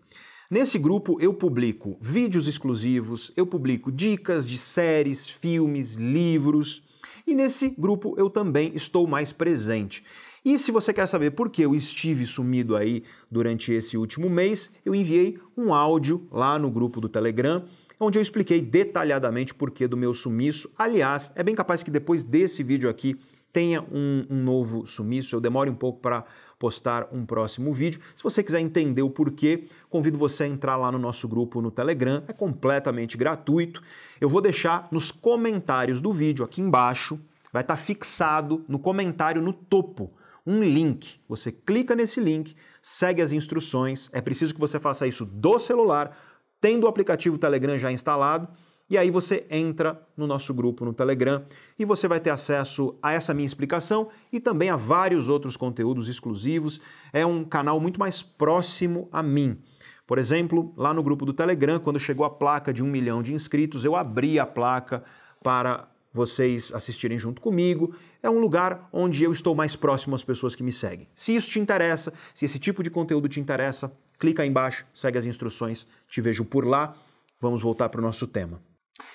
Nesse grupo eu publico vídeos exclusivos, eu publico dicas de séries, filmes, livros e nesse grupo eu também estou mais presente. E se você quer saber por que eu estive sumido aí durante esse último mês, eu enviei um áudio lá no grupo do Telegram onde eu expliquei detalhadamente por que do meu sumiço. Aliás, é bem capaz que depois desse vídeo aqui tenha um, um novo sumiço, eu demore um pouco para postar um próximo vídeo. Se você quiser entender o porquê, convido você a entrar lá no nosso grupo no Telegram, é completamente gratuito. Eu vou deixar nos comentários do vídeo aqui embaixo, vai estar fixado no comentário no topo um link. Você clica nesse link, segue as instruções. É preciso que você faça isso do celular, tendo o aplicativo Telegram já instalado e aí você entra no nosso grupo no Telegram e você vai ter acesso a essa minha explicação e também a vários outros conteúdos exclusivos. É um canal muito mais próximo a mim. Por exemplo, lá no grupo do Telegram, quando chegou a placa de um milhão de inscritos, eu abri a placa para vocês assistirem junto comigo. É um lugar onde eu estou mais próximo às pessoas que me seguem. Se isso te interessa, se esse tipo de conteúdo te interessa, clica aí embaixo, segue as instruções, te vejo por lá. Vamos voltar para o nosso tema.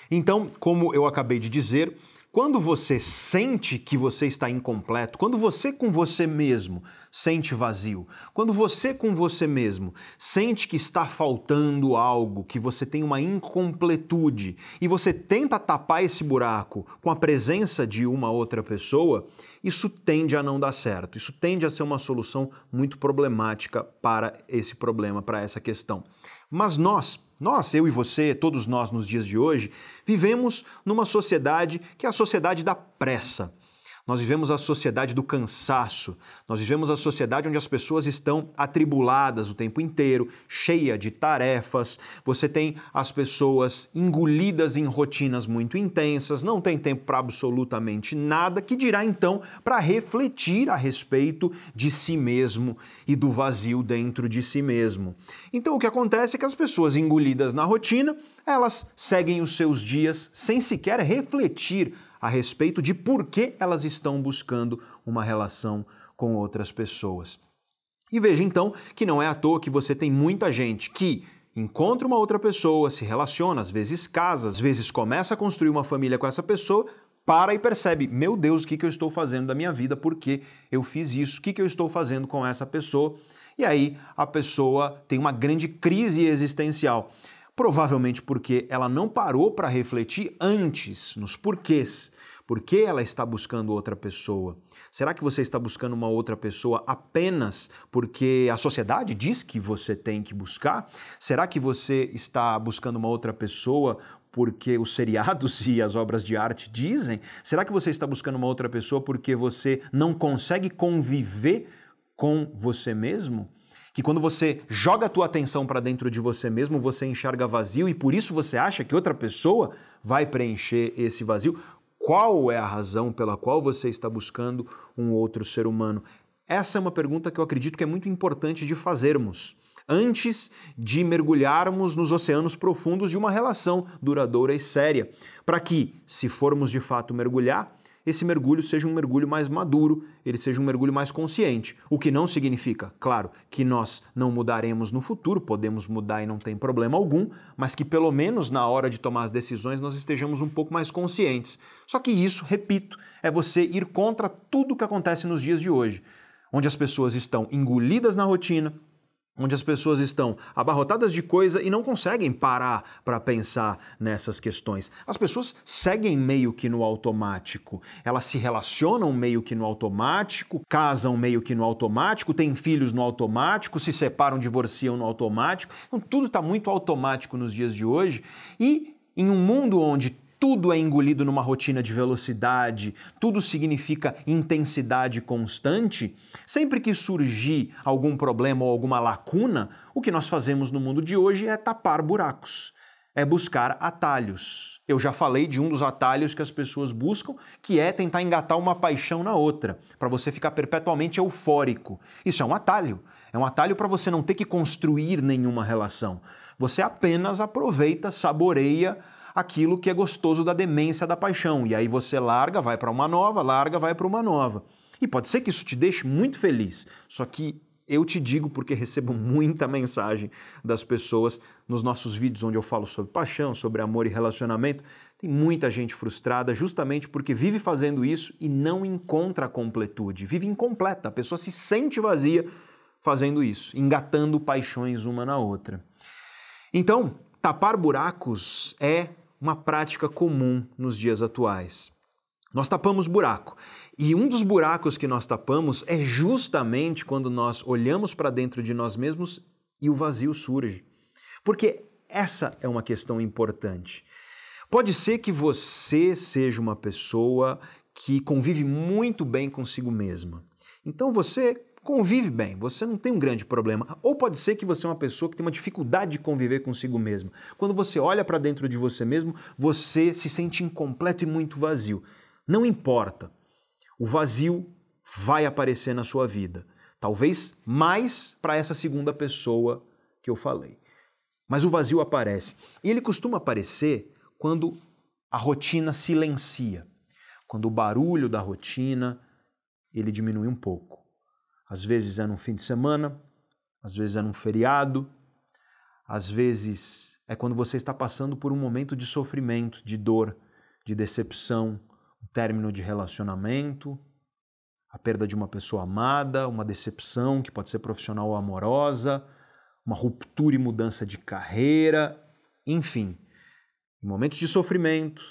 Então, como eu acabei de dizer, quando você sente que você está incompleto, quando você com você mesmo sente vazio, quando você com você mesmo sente que está faltando algo, que você tem uma incompletude e você tenta tapar esse buraco com a presença de uma outra pessoa, isso tende a não dar certo. Isso tende a ser uma solução muito problemática para esse problema, para essa questão. Mas nós, nós, eu e você, todos nós nos dias de hoje, vivemos numa sociedade que é a sociedade da pressa. Nós vivemos a sociedade do cansaço. Nós vivemos a sociedade onde as pessoas estão atribuladas o tempo inteiro, cheia de tarefas. Você tem as pessoas engolidas em rotinas muito intensas, não tem tempo para absolutamente nada, que dirá então para refletir a respeito de si mesmo e do vazio dentro de si mesmo. Então o que acontece é que as pessoas engolidas na rotina, elas seguem os seus dias sem sequer refletir a respeito de por que elas estão buscando uma relação com outras pessoas. E veja então que não é à toa que você tem muita gente que encontra uma outra pessoa, se relaciona, às vezes casa, às vezes começa a construir uma família com essa pessoa, para e percebe: meu Deus, o que, eu estou fazendo da minha vida? Por que eu fiz isso? O que eu estou fazendo com essa pessoa? E aí a pessoa tem uma grande crise existencial. Provavelmente porque ela não parou para refletir antes nos porquês. Por que ela está buscando outra pessoa? Será que você está buscando uma outra pessoa apenas porque a sociedade diz que você tem que buscar? Será que você está buscando uma outra pessoa porque os seriados e as obras de arte dizem? Será que você está buscando uma outra pessoa porque você não consegue conviver com você mesmo? Que quando você joga a tua atenção para dentro de você mesmo, você enxerga vazio e por isso você acha que outra pessoa vai preencher esse vazio? Qual é a razão pela qual você está buscando um outro ser humano? Essa é uma pergunta que eu acredito que é muito importante de fazermos antes de mergulharmos nos oceanos profundos de uma relação duradoura e séria, para que, se formos de fato mergulhar, esse mergulho seja um mergulho mais maduro, ele seja um mergulho mais consciente. O que não significa, claro, que nós não mudaremos no futuro, podemos mudar e não tem problema algum, mas que pelo menos na hora de tomar as decisões nós estejamos um pouco mais conscientes. Só que isso, repito, é você ir contra tudo o que acontece nos dias de hoje, onde as pessoas estão engolidas na rotina, onde as pessoas estão abarrotadas de coisa e não conseguem parar para pensar nessas questões. As pessoas seguem meio que no automático, elas se relacionam meio que no automático, casam meio que no automático, têm filhos no automático, se separam, divorciam no automático. Então tudo está muito automático nos dias de hoje e em um mundo onde tudo é engolido numa rotina de velocidade, tudo significa intensidade constante, sempre que surgir algum problema ou alguma lacuna, o que nós fazemos no mundo de hoje é tapar buracos, é buscar atalhos. Eu já falei de um dos atalhos que as pessoas buscam, que é tentar engatar uma paixão na outra, para você ficar perpetuamente eufórico. Isso é um atalho. É um atalho para você não ter que construir nenhuma relação. Você apenas aproveita, saboreia aquilo que é gostoso da demência da paixão. E aí você larga, vai para uma nova, larga, vai para uma nova. E pode ser que isso te deixe muito feliz. Só que eu te digo porque recebo muita mensagem das pessoas nos nossos vídeos onde eu falo sobre paixão, sobre amor e relacionamento. Tem muita gente frustrada justamente porque vive fazendo isso e não encontra a completude, vive incompleta. A pessoa se sente vazia fazendo isso, engatando paixões uma na outra. Então, tapar buracos é uma prática comum nos dias atuais. Nós tapamos buraco. E um dos buracos que nós tapamos é justamente quando nós olhamos para dentro de nós mesmos e o vazio surge. Porque essa é uma questão importante. Pode ser que você seja uma pessoa que convive muito bem consigo mesma. Então você convive bem, você não tem um grande problema. Ou pode ser que você é uma pessoa que tem uma dificuldade de conviver consigo mesmo. Quando você olha para dentro de você mesmo, você se sente incompleto e muito vazio. Não importa. O vazio vai aparecer na sua vida. Talvez mais para essa segunda pessoa que eu falei. Mas o vazio aparece. E ele costuma aparecer quando a rotina silencia. Quando o barulho da rotina ele diminui um pouco. Às vezes é num fim de semana, às vezes é num feriado, às vezes é quando você está passando por um momento de sofrimento, de dor, de decepção, um término de relacionamento, a perda de uma pessoa amada, uma decepção que pode ser profissional ou amorosa, uma ruptura e mudança de carreira, enfim, em momentos de sofrimento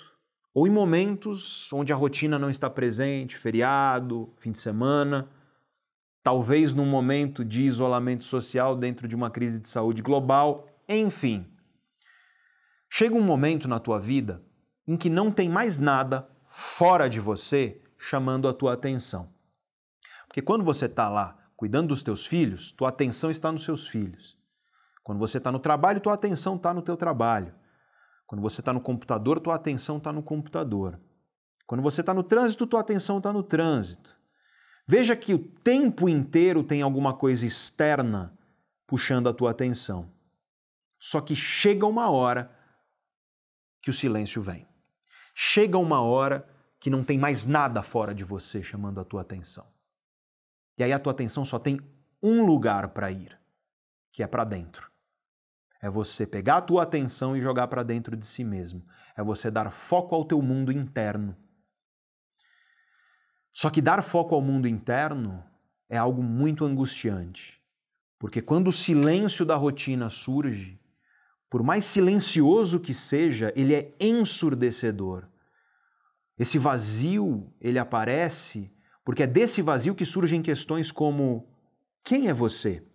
ou em momentos onde a rotina não está presente, feriado, fim de semana, talvez num momento de isolamento social dentro de uma crise de saúde global, enfim. Chega um momento na tua vida em que não tem mais nada fora de você chamando a tua atenção. Porque quando você está lá cuidando dos teus filhos, tua atenção está nos seus filhos. Quando você está no trabalho, tua atenção está no teu trabalho. Quando você está no computador, tua atenção está no computador. Quando você está no trânsito, tua atenção está no trânsito. Veja que o tempo inteiro tem alguma coisa externa puxando a tua atenção. Só que chega uma hora que o silêncio vem. Chega uma hora que não tem mais nada fora de você chamando a tua atenção. E aí a tua atenção só tem um lugar para ir, que é para dentro. É você pegar a tua atenção e jogar para dentro de si mesmo. É você dar foco ao teu mundo interno. Só que dar foco ao mundo interno é algo muito angustiante. Porque quando o silêncio da rotina surge, por mais silencioso que seja, ele é ensurdecedor. Esse vazio, ele aparece porque é desse vazio que surgem questões como: quem é você?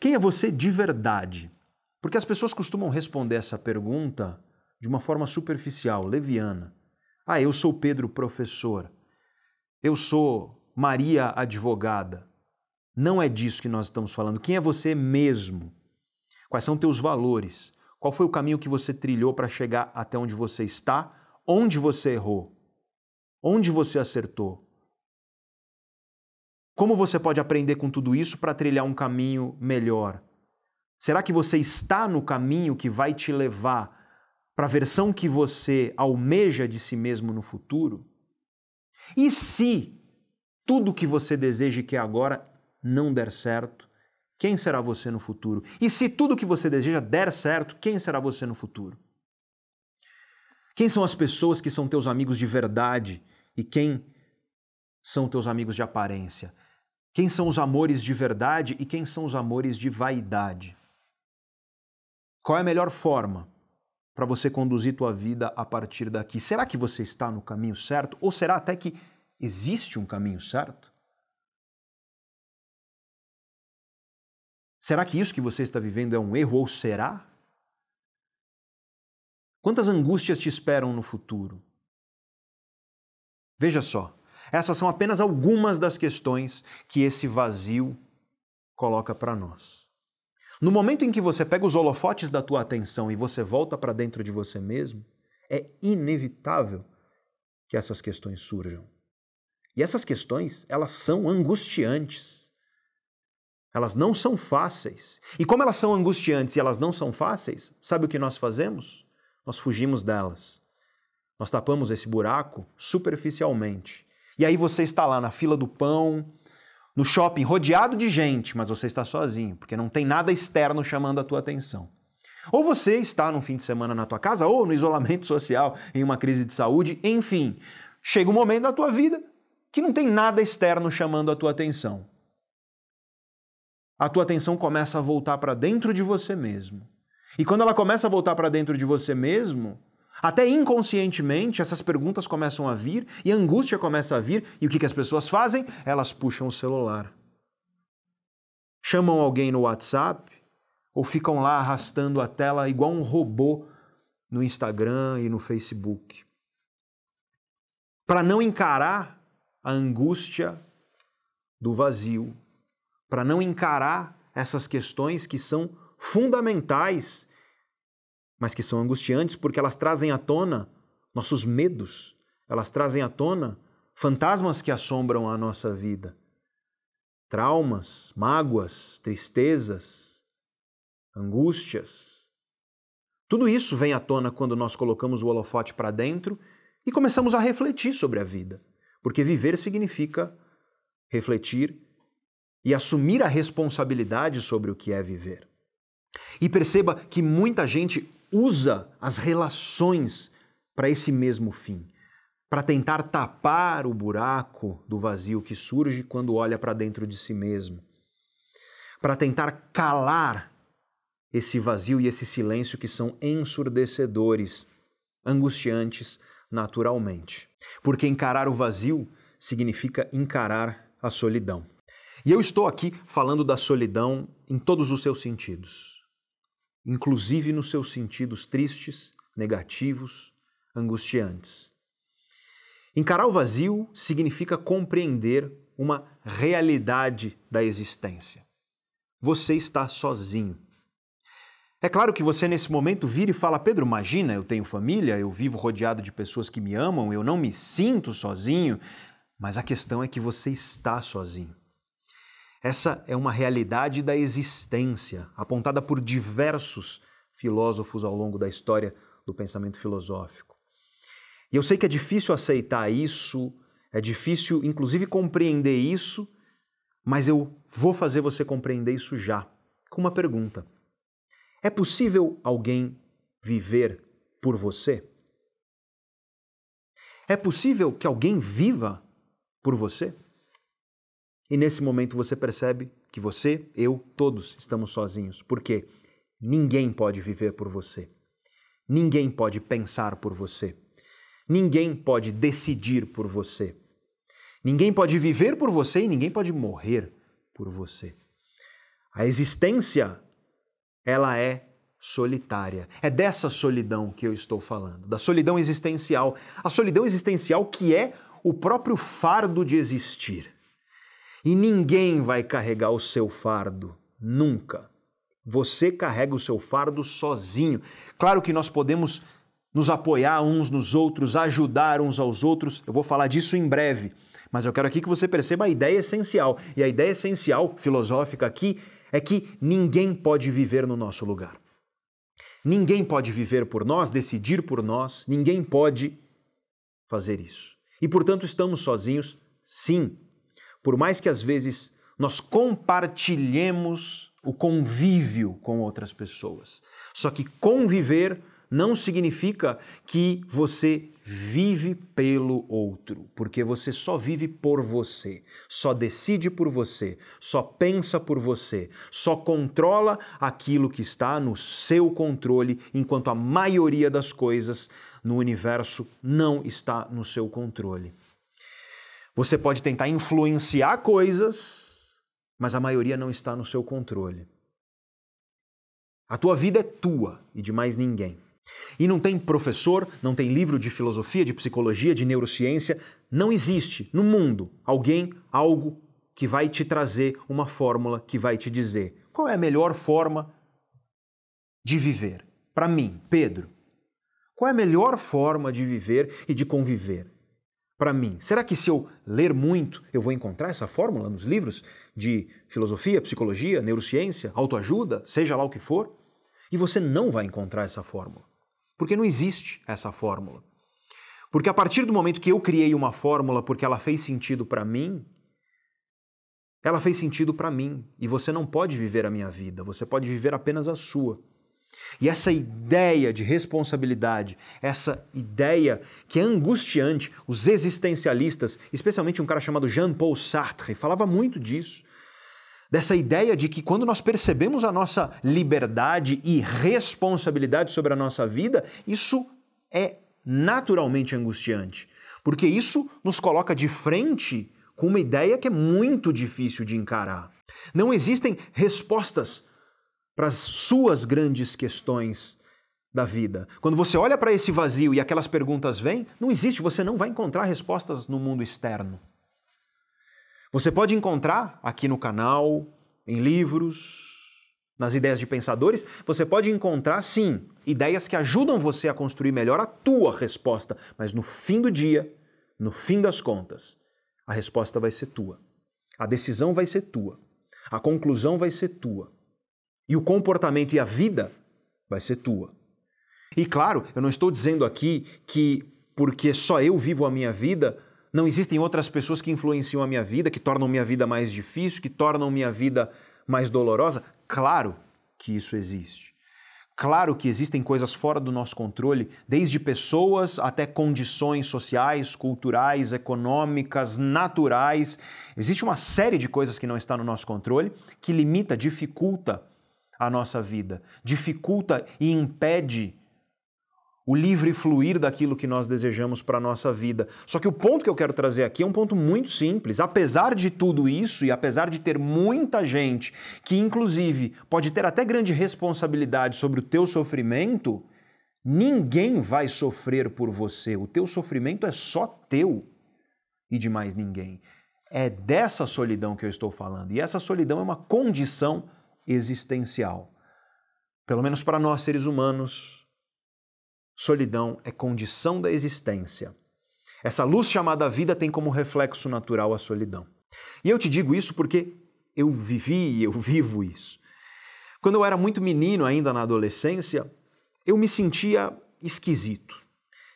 Quem é você de verdade? Porque as pessoas costumam responder essa pergunta de uma forma superficial, leviana. Ah, eu sou Pedro professor. Eu sou Maria advogada. Não é disso que nós estamos falando. Quem é você mesmo? Quais são teus valores? Qual foi o caminho que você trilhou para chegar até onde você está? Onde você errou? Onde você acertou? Como você pode aprender com tudo isso para trilhar um caminho melhor? Será que você está no caminho que vai te levar para a versão que você almeja de si mesmo no futuro? E se tudo que você deseja e quer agora não der certo, quem será você no futuro? E se tudo que você deseja der certo, quem será você no futuro? Quem são as pessoas que são teus amigos de verdade e quem são teus amigos de aparência? Quem são os amores de verdade e quem são os amores de vaidade? Qual é a melhor forma para você conduzir tua vida a partir daqui? Será que você está no caminho certo ou será até que existe um caminho certo? Será que isso que você está vivendo é um erro ou será? Quantas angústias te esperam no futuro? Veja só, essas são apenas algumas das questões que esse vazio coloca para nós. No momento em que você pega os holofotes da tua atenção e você volta para dentro de você mesmo, é inevitável que essas questões surjam. E essas questões, elas são angustiantes. Elas não são fáceis. E como elas são angustiantes e elas não são fáceis, sabe o que nós fazemos? Nós fugimos delas. Nós tapamos esse buraco superficialmente. E aí você está lá na fila do pão, no shopping, rodeado de gente, mas você está sozinho, porque não tem nada externo chamando a tua atenção. Ou você está num fim de semana na tua casa, ou no isolamento social, em uma crise de saúde, enfim. Chega um momento da tua vida que não tem nada externo chamando a tua atenção. A tua atenção começa a voltar para dentro de você mesmo. E quando ela começa a voltar para dentro de você mesmo, até inconscientemente, essas perguntas começam a vir e a angústia começa a vir. E o que, que as pessoas fazem? Elas puxam o celular. Chamam alguém no WhatsApp ou ficam lá arrastando a tela igual um robô no Instagram e no Facebook. Para não encarar a angústia do vazio, para não encarar essas questões que são fundamentais mas que são angustiantes porque elas trazem à tona nossos medos, elas trazem à tona fantasmas que assombram a nossa vida. Traumas, mágoas, tristezas, angústias. Tudo isso vem à tona quando nós colocamos o holofote para dentro e começamos a refletir sobre a vida. Porque viver significa refletir e assumir a responsabilidade sobre o que é viver. E perceba que muita gente usa as relações para esse mesmo fim, para tentar tapar o buraco do vazio que surge quando olha para dentro de si mesmo, para tentar calar esse vazio e esse silêncio que são ensurdecedores, angustiantes naturalmente. Porque encarar o vazio significa encarar a solidão. E eu estou aqui falando da solidão em todos os seus sentidos inclusive nos seus sentidos tristes, negativos, angustiantes. Encarar o vazio significa compreender uma realidade da existência. Você está sozinho. É claro que você nesse momento vira e fala: Pedro, imagina, eu tenho família, eu vivo rodeado de pessoas que me amam, eu não me sinto sozinho. Mas a questão é que você está sozinho. Essa é uma realidade da existência, apontada por diversos filósofos ao longo da história do pensamento filosófico. E eu sei que é difícil aceitar isso, é difícil, inclusive, compreender isso, mas eu vou fazer você compreender isso já, com uma pergunta: É possível alguém viver por você? É possível que alguém viva por você? E nesse momento você percebe que você, eu, todos estamos sozinhos. Por quê? Ninguém pode viver por você. Ninguém pode pensar por você. Ninguém pode decidir por você. Ninguém pode viver por você e ninguém pode morrer por você. A existência, ela é solitária. É dessa solidão que eu estou falando, da solidão existencial. A solidão existencial que é o próprio fardo de existir. E ninguém vai carregar o seu fardo, nunca. Você carrega o seu fardo sozinho. Claro que nós podemos nos apoiar uns nos outros, ajudar uns aos outros. Eu vou falar disso em breve. Mas eu quero aqui que você perceba a ideia essencial. E a ideia essencial, filosófica aqui, é que ninguém pode viver no nosso lugar. Ninguém pode viver por nós, decidir por nós, ninguém pode fazer isso. E portanto estamos sozinhos, sim. Por mais que às vezes nós compartilhemos o convívio com outras pessoas. Só que conviver não significa que você vive pelo outro, porque você só vive por você, só decide por você, só pensa por você, só controla aquilo que está no seu controle, enquanto a maioria das coisas no universo não está no seu controle. Você pode tentar influenciar coisas, mas a maioria não está no seu controle. A tua vida é tua e de mais ninguém. E não tem professor, não tem livro de filosofia, de psicologia, de neurociência, não existe no mundo alguém, algo que vai te trazer uma fórmula que vai te dizer qual é a melhor forma de viver. Para mim, Pedro, qual é a melhor forma de viver e de conviver? Para mim, será que se eu ler muito eu vou encontrar essa fórmula nos livros de filosofia, psicologia, neurociência, autoajuda, seja lá o que for? E você não vai encontrar essa fórmula. Porque não existe essa fórmula. Porque a partir do momento que eu criei uma fórmula porque ela fez sentido para mim, ela fez sentido para mim e você não pode viver a minha vida, você pode viver apenas a sua. E essa ideia de responsabilidade, essa ideia que é angustiante, os existencialistas, especialmente um cara chamado Jean-Paul Sartre, falava muito disso. Dessa ideia de que quando nós percebemos a nossa liberdade e responsabilidade sobre a nossa vida, isso é naturalmente angustiante. Porque isso nos coloca de frente com uma ideia que é muito difícil de encarar. Não existem respostas para as suas grandes questões da vida. Quando você olha para esse vazio e aquelas perguntas vêm, não existe, você não vai encontrar respostas no mundo externo. Você pode encontrar aqui no canal, em livros, nas ideias de pensadores, você pode encontrar, sim, ideias que ajudam você a construir melhor a tua resposta, mas no fim do dia, no fim das contas, a resposta vai ser tua. A decisão vai ser tua. A conclusão vai ser tua. E o comportamento e a vida vai ser tua. E claro, eu não estou dizendo aqui que porque só eu vivo a minha vida, não existem outras pessoas que influenciam a minha vida, que tornam minha vida mais difícil, que tornam minha vida mais dolorosa. Claro que isso existe. Claro que existem coisas fora do nosso controle, desde pessoas até condições sociais, culturais, econômicas, naturais. Existe uma série de coisas que não está no nosso controle, que limita, dificulta a nossa vida, dificulta e impede o livre fluir daquilo que nós desejamos para a nossa vida. Só que o ponto que eu quero trazer aqui é um ponto muito simples. Apesar de tudo isso e apesar de ter muita gente que, inclusive, pode ter até grande responsabilidade sobre o teu sofrimento, Ninguém vai sofrer por você. O teu sofrimento é só teu e de mais ninguém. É dessa solidão que eu estou falando. E essa solidão é uma condição existencial. Pelo menos para nós seres humanos, solidão é condição da existência. Essa luz chamada vida tem como reflexo natural a solidão. E eu te digo isso porque eu vivi e eu vivo isso. Quando eu era muito menino, ainda na adolescência, eu me sentia esquisito.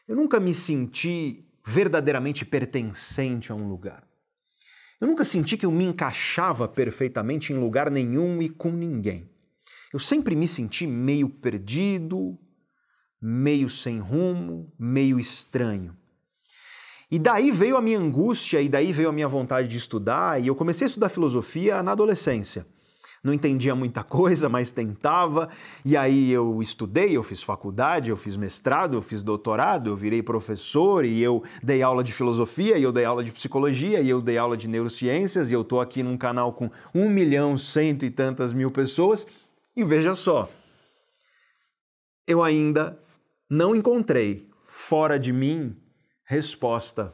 Eu nunca me senti verdadeiramente pertencente a um lugar. Eu nunca senti que eu me encaixava perfeitamente em lugar nenhum e com ninguém. Eu sempre me senti meio perdido, meio sem rumo, meio estranho. E daí veio a minha angústia, e daí veio a minha vontade de estudar, e eu comecei a estudar filosofia na adolescência não entendia muita coisa, mas tentava. E aí eu estudei, eu fiz faculdade, eu fiz mestrado, eu fiz doutorado, eu virei professor e eu dei aula de filosofia, e eu dei aula de psicologia, e eu dei aula de neurociências, e eu estou aqui num canal com um milhão cento e tantas mil pessoas. E veja só, eu ainda não encontrei fora de mim resposta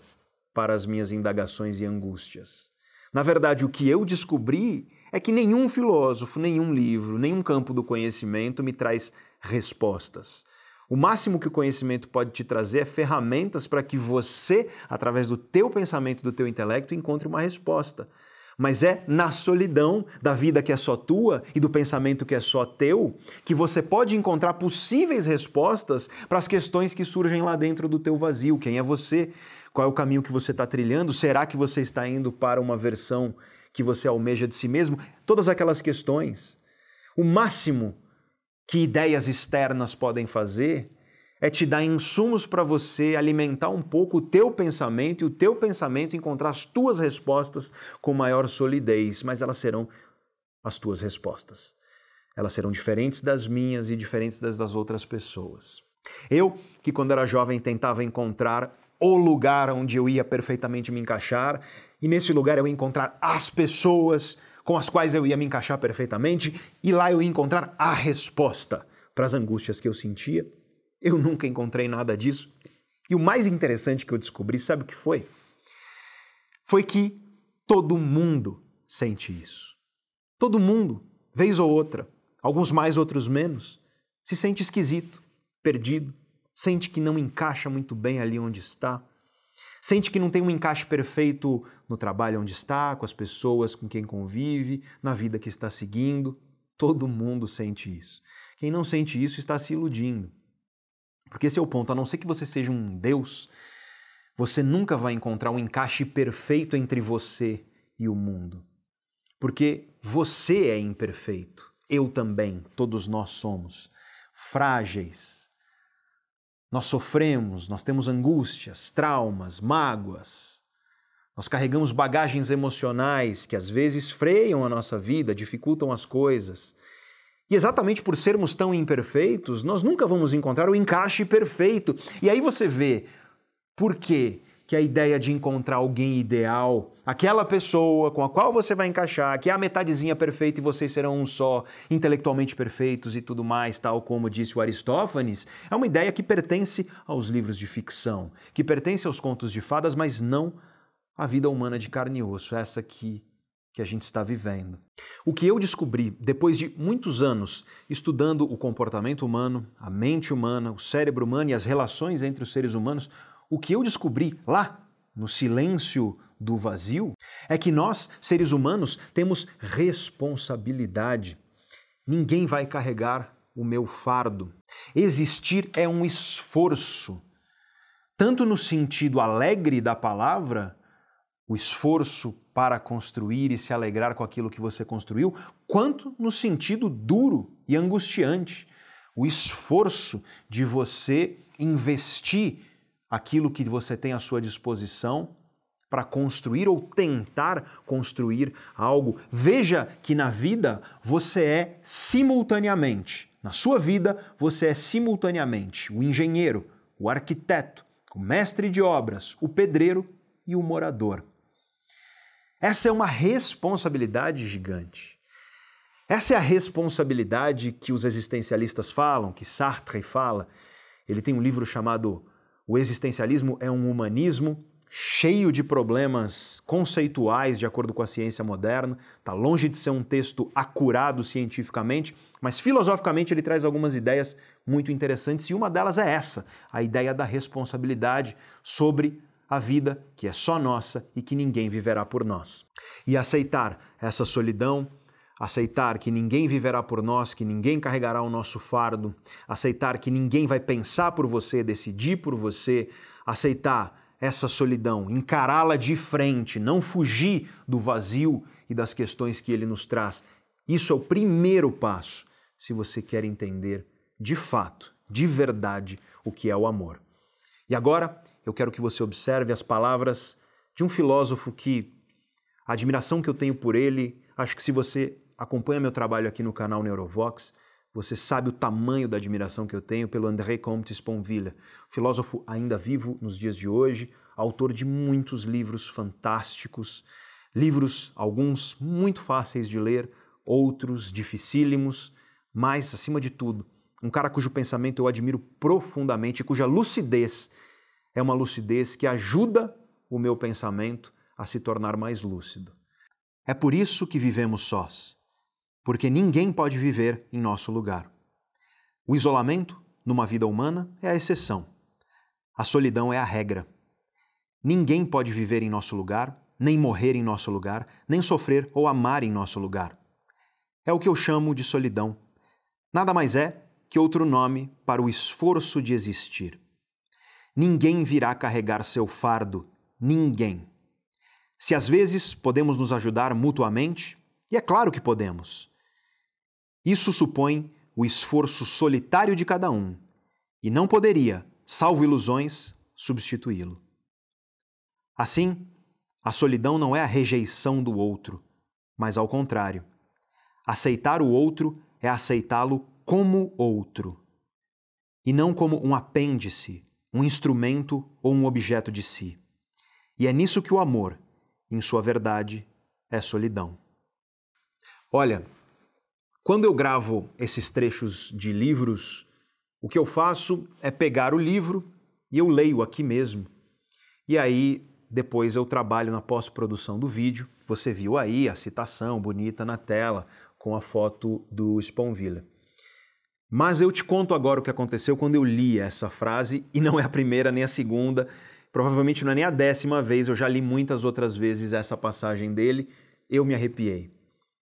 para as minhas indagações e angústias. Na verdade, o que eu descobri é que nenhum filósofo, nenhum livro, nenhum campo do conhecimento me traz respostas. O máximo que o conhecimento pode te trazer é ferramentas para que você, através do teu pensamento, do teu intelecto, encontre uma resposta. Mas é na solidão da vida que é só tua e do pensamento que é só teu que você pode encontrar possíveis respostas para as questões que surgem lá dentro do teu vazio. Quem é você? Qual é o caminho que você está trilhando? Será que você está indo para uma versão que você almeja de si mesmo, todas aquelas questões. O máximo que ideias externas podem fazer é te dar insumos para você alimentar um pouco o teu pensamento e o teu pensamento encontrar as tuas respostas com maior solidez, mas elas serão as tuas respostas. Elas serão diferentes das minhas e diferentes das das outras pessoas. Eu, que quando era jovem tentava encontrar o lugar onde eu ia perfeitamente me encaixar, e nesse lugar eu ia encontrar as pessoas com as quais eu ia me encaixar perfeitamente, e lá eu ia encontrar a resposta para as angústias que eu sentia. Eu nunca encontrei nada disso. E o mais interessante que eu descobri, sabe o que foi? Foi que todo mundo sente isso. Todo mundo, vez ou outra, alguns mais, outros menos, se sente esquisito, perdido, sente que não encaixa muito bem ali onde está, sente que não tem um encaixe perfeito no trabalho onde está, com as pessoas com quem convive, na vida que está seguindo. Todo mundo sente isso. Quem não sente isso está se iludindo. Porque esse é o ponto, a não ser que você seja um Deus, você nunca vai encontrar um encaixe perfeito entre você e o mundo. Porque você é imperfeito, eu também, todos nós somos frágeis, nós sofremos, nós temos angústias, traumas, mágoas. Nós carregamos bagagens emocionais que às vezes freiam a nossa vida, dificultam as coisas. E exatamente por sermos tão imperfeitos, nós nunca vamos encontrar o encaixe perfeito. E aí você vê por quê que a ideia de encontrar alguém ideal, aquela pessoa com a qual você vai encaixar, que é a metadezinha perfeita e vocês serão um só, intelectualmente perfeitos e tudo mais, tal como disse o Aristófanes, é uma ideia que pertence aos livros de ficção, que pertence aos contos de fadas, mas não à vida humana de carne e osso, essa que que a gente está vivendo. O que eu descobri depois de muitos anos estudando o comportamento humano, a mente humana, o cérebro humano e as relações entre os seres humanos, o que eu descobri lá, no silêncio do vazio, é que nós, seres humanos, temos responsabilidade. Ninguém vai carregar o meu fardo. Existir é um esforço, tanto no sentido alegre da palavra, o esforço para construir e se alegrar com aquilo que você construiu, quanto no sentido duro e angustiante, o esforço de você investir aquilo que você tem à sua disposição para construir ou tentar construir algo. Veja que na vida você é simultaneamente, na sua vida você é simultaneamente o engenheiro, o arquiteto, o mestre de obras, o pedreiro e o morador. Essa é uma responsabilidade gigante. Essa é a responsabilidade que os existencialistas falam, que Sartre fala, Ele tem um livro chamado O Existencialismo é um Humanismo, cheio de problemas conceituais de acordo com a ciência moderna. Está longe de ser um texto acurado cientificamente, mas filosoficamente ele traz algumas ideias muito interessantes e uma delas é essa, a ideia da responsabilidade sobre a vida que é só nossa e que ninguém viverá por nós. E aceitar essa solidão, aceitar que ninguém viverá por nós, que ninguém carregará o nosso fardo, aceitar que ninguém vai pensar por você, decidir por você, aceitar essa solidão, encará-la de frente, não fugir do vazio e das questões que ele nos traz. Isso é o primeiro passo se você quer entender de fato, de verdade, o que é o amor. E agora eu quero que você observe as palavras de um filósofo que a admiração que eu tenho por ele, acho que se você acompanha meu trabalho aqui no canal Neurovox, você sabe o tamanho da admiração que eu tenho pelo André Comte Sponville, filósofo ainda vivo nos dias de hoje, autor de muitos livros fantásticos, livros alguns muito fáceis de ler, outros dificílimos, mas acima de tudo, um cara cujo pensamento eu admiro profundamente, cuja lucidez é uma lucidez que ajuda o meu pensamento a se tornar mais lúcido. É por isso que vivemos sós, porque ninguém pode viver em nosso lugar. O isolamento, numa vida humana, é a exceção. A solidão é a regra. Ninguém pode viver em nosso lugar, nem morrer em nosso lugar, nem sofrer ou amar em nosso lugar. É o que eu chamo de solidão. Nada mais é que outro nome para o esforço de existir. Ninguém virá carregar seu fardo, ninguém. Se às vezes podemos nos ajudar mutuamente, e é claro que podemos, isso supõe o esforço solitário de cada um, e não poderia, salvo ilusões, substituí-lo. Assim, a solidão não é a rejeição do outro, mas ao contrário. Aceitar o outro é aceitá-lo como outro, e não como um apêndice, um instrumento ou um objeto de si. E é nisso que o amor, em sua verdade, é solidão. Olha, quando eu gravo esses trechos de livros, o que eu faço é pegar o livro e eu leio aqui mesmo. E aí depois eu trabalho na pós-produção do vídeo. Você viu aí a citação bonita na tela com a foto do Sponville. Mas eu te conto agora o que aconteceu quando eu li essa frase, e não é a primeira nem a segunda, provavelmente não é nem a décima vez, eu já li muitas outras vezes essa passagem dele, eu me arrepiei.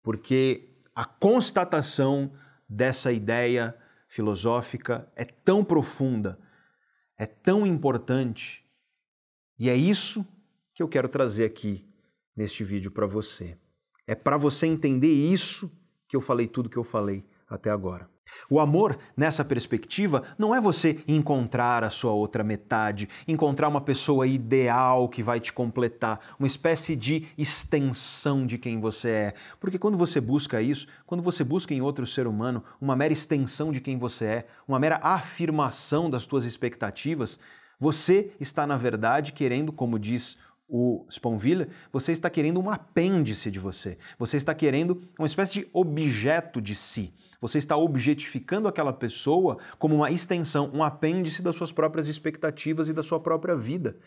Porque a constatação dessa ideia filosófica é tão profunda, é tão importante, e é isso que eu quero trazer aqui neste vídeo para você. É para você entender isso que eu falei tudo que eu falei até agora. O amor, nessa perspectiva, não é você encontrar a sua outra metade, encontrar uma pessoa ideal que vai te completar, uma espécie de extensão de quem você é. Porque quando você busca isso, quando você busca em outro ser humano uma mera extensão de quem você é, uma mera afirmação das suas expectativas, você está, na verdade, querendo, como diz o Sponville, você está querendo um apêndice de você. Você está querendo uma espécie de objeto de si. Você está objetificando aquela pessoa como uma extensão, um apêndice das suas próprias expectativas e da sua própria vida.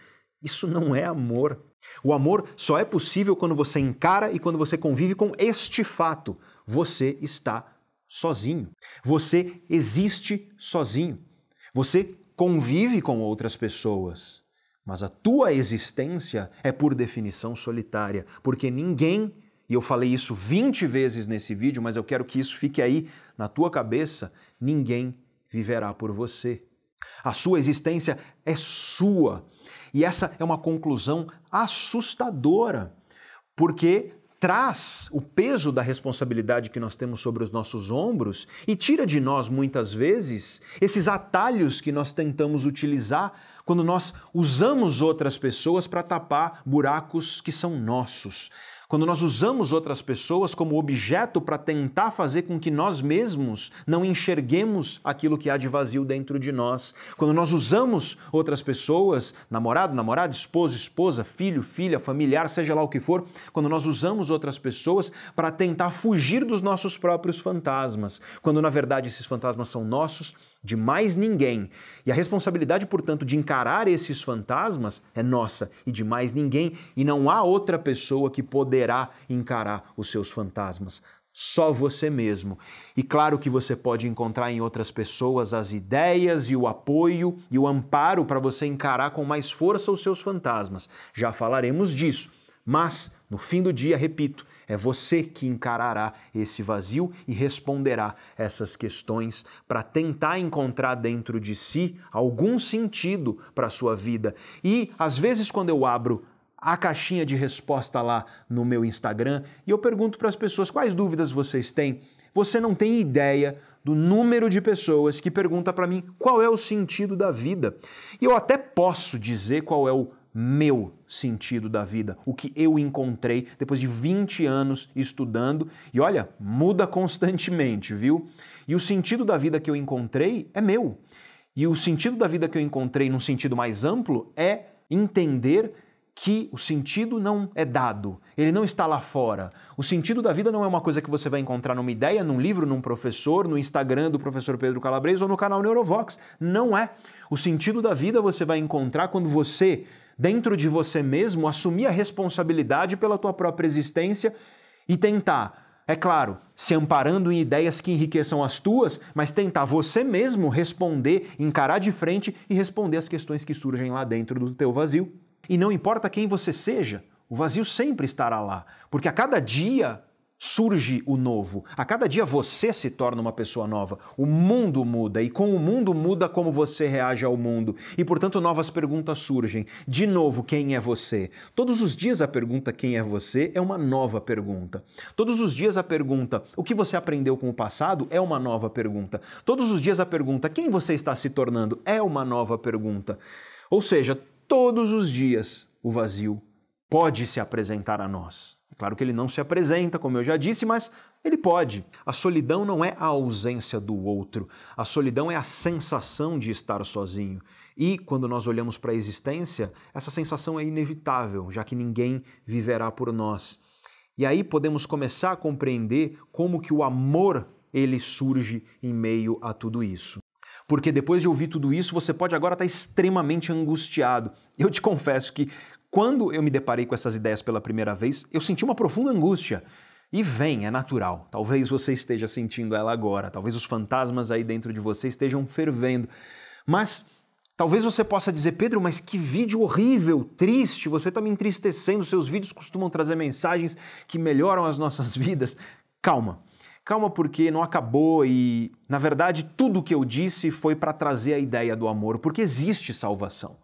Isso não é amor. O amor só é possível quando você encara e quando você convive com este fato. Você está sozinho. Você existe sozinho. Você convive com outras pessoas. Mas a tua existência é, por definição, solitária, porque ninguém, e eu falei isso 20 vezes nesse vídeo, mas eu quero que isso fique aí na tua cabeça: ninguém viverá por você. A sua existência é sua. E essa é uma conclusão assustadora, porque traz o peso da responsabilidade que nós temos sobre os nossos ombros e tira de nós, muitas vezes, esses atalhos que nós tentamos utilizar quando nós usamos outras pessoas para tapar buracos que são nossos. Quando nós usamos outras pessoas como objeto para tentar fazer com que nós mesmos não enxerguemos aquilo que há de vazio dentro de nós. Quando nós usamos outras pessoas, namorado, namorada, esposo, esposa, filho, filha, familiar, seja lá o que for, quando nós usamos outras pessoas para tentar fugir dos nossos próprios fantasmas, quando na verdade esses fantasmas são nossos de mais ninguém. E a responsabilidade, portanto, de encarar esses fantasmas é nossa e de mais ninguém, e não há outra pessoa que poderá encarar os seus fantasmas. Só você mesmo. E claro que você pode encontrar em outras pessoas as ideias e o apoio e o amparo para você encarar com mais força os seus fantasmas. Já falaremos disso. Mas, no fim do dia, repito, é você que encarará esse vazio e responderá essas questões para tentar encontrar dentro de si algum sentido para a sua vida. E, às vezes, quando eu abro a caixinha de resposta lá no meu Instagram e eu pergunto para as pessoas quais dúvidas vocês têm, você não tem ideia do número de pessoas que pergunta para mim qual é o sentido da vida. E eu até posso dizer qual é o meu sentido da vida, o que eu encontrei depois de 20 anos estudando. E olha, muda constantemente, viu? E o sentido da vida que eu encontrei é meu. E o sentido da vida que eu encontrei, num sentido mais amplo, é entender que o sentido não é dado, ele não está lá fora. O sentido da vida não é uma coisa que você vai encontrar numa ideia, num livro, num professor, no Instagram do professor Pedro Calabres ou no canal Neurovox. Não é. O sentido da vida você vai encontrar quando você, dentro de você mesmo, assumir a responsabilidade pela tua própria existência e tentar, é claro, se amparando em ideias que enriqueçam as tuas, mas tentar você mesmo responder, encarar de frente e responder as questões que surgem lá dentro do teu vazio. E não importa quem você seja, o vazio sempre estará lá, porque a cada dia surge o novo. A cada dia você se torna uma pessoa nova. O mundo muda e com o mundo muda como você reage ao mundo. E portanto novas perguntas surgem. De novo, quem é você? Todos os dias a pergunta quem é você é uma nova pergunta. Todos os dias a pergunta o que você aprendeu com o passado é uma nova pergunta. Todos os dias a pergunta quem você está se tornando é uma nova pergunta. Ou seja, todos os dias o vazio pode se apresentar a nós. Claro que ele não se apresenta, como eu já disse, mas ele pode. A solidão não é a ausência do outro, a solidão é a sensação de estar sozinho. E quando nós olhamos para a existência, essa sensação é inevitável, já que ninguém viverá por nós. E aí podemos começar a compreender como que o amor ele surge em meio a tudo isso porque depois de ouvir tudo isso, você pode agora estar extremamente angustiado. Eu te confesso que quando eu me deparei com essas ideias pela primeira vez, eu senti uma profunda angústia. E vem, é natural. Talvez você esteja sentindo ela agora, talvez os fantasmas aí dentro de você estejam fervendo. Mas talvez você possa dizer, Pedro, mas que vídeo horrível, triste, você está me entristecendo. Seus vídeos costumam trazer mensagens que melhoram as nossas vidas. Calma, Calma, porque não acabou e, na verdade, tudo o que eu disse foi para trazer a ideia do amor, porque existe salvação.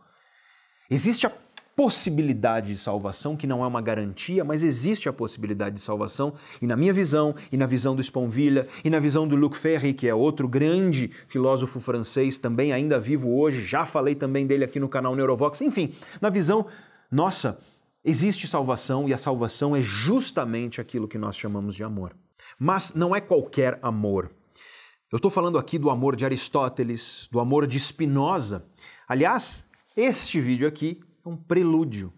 Existe a possibilidade de salvação, que não é uma garantia, mas existe a possibilidade de salvação, e na minha visão, e na visão do Sponville, e na visão do Luc Ferry, que é outro grande filósofo francês, também ainda vivo hoje, já falei também dele aqui no canal Neurovox, enfim, na visão nossa, existe salvação e a salvação é justamente aquilo que nós chamamos de amor. Mas não é qualquer amor. Eu estou falando aqui do amor de Aristóteles, do amor de Spinoza. Aliás, este vídeo aqui é um prelúdio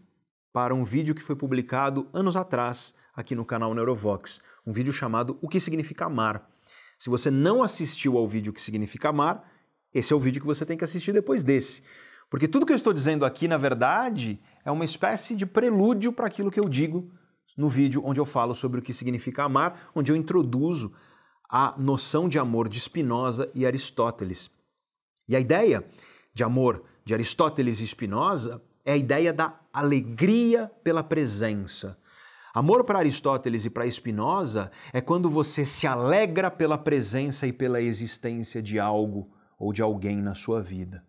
para um vídeo que foi publicado anos atrás aqui no canal Neurovox, um vídeo chamado O que significa amar. Se você não assistiu ao vídeo que significa amar, esse é o vídeo que você tem que assistir depois desse. Porque tudo que eu estou dizendo aqui, na verdade, é uma espécie de prelúdio para aquilo que eu digo no vídeo onde eu falo sobre o que significa amar, onde eu introduzo a noção de amor de Spinoza e Aristóteles. E a ideia de amor de Aristóteles e Spinoza é a ideia da alegria pela presença. Amor para Aristóteles e para Spinoza é quando você se alegra pela presença e pela existência de algo ou de alguém na sua vida.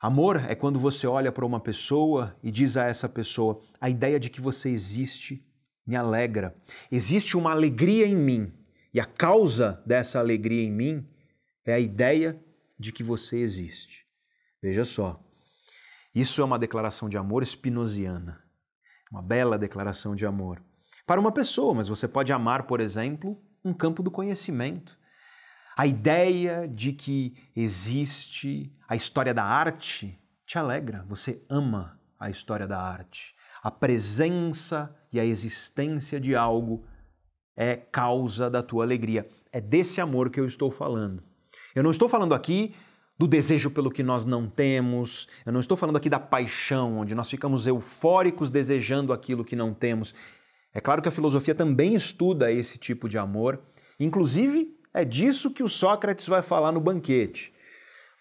Amor é quando você olha para uma pessoa e diz a essa pessoa: a ideia de que você existe me alegra. Existe uma alegria em mim, e a causa dessa alegria em mim é a ideia de que você existe. Veja só, isso é uma declaração de amor spinoziana, uma bela declaração de amor. Para uma pessoa, mas você pode amar, por exemplo, um campo do conhecimento. A ideia de que existe a história da arte te alegra, você ama a história da arte a presença e a existência de algo é causa da tua alegria. É desse amor que eu estou falando. Eu não estou falando aqui do desejo pelo que nós não temos, eu não estou falando aqui da paixão, onde nós ficamos eufóricos desejando aquilo que não temos. É claro que a filosofia também estuda esse tipo de amor, inclusive é disso que o Sócrates vai falar no banquete.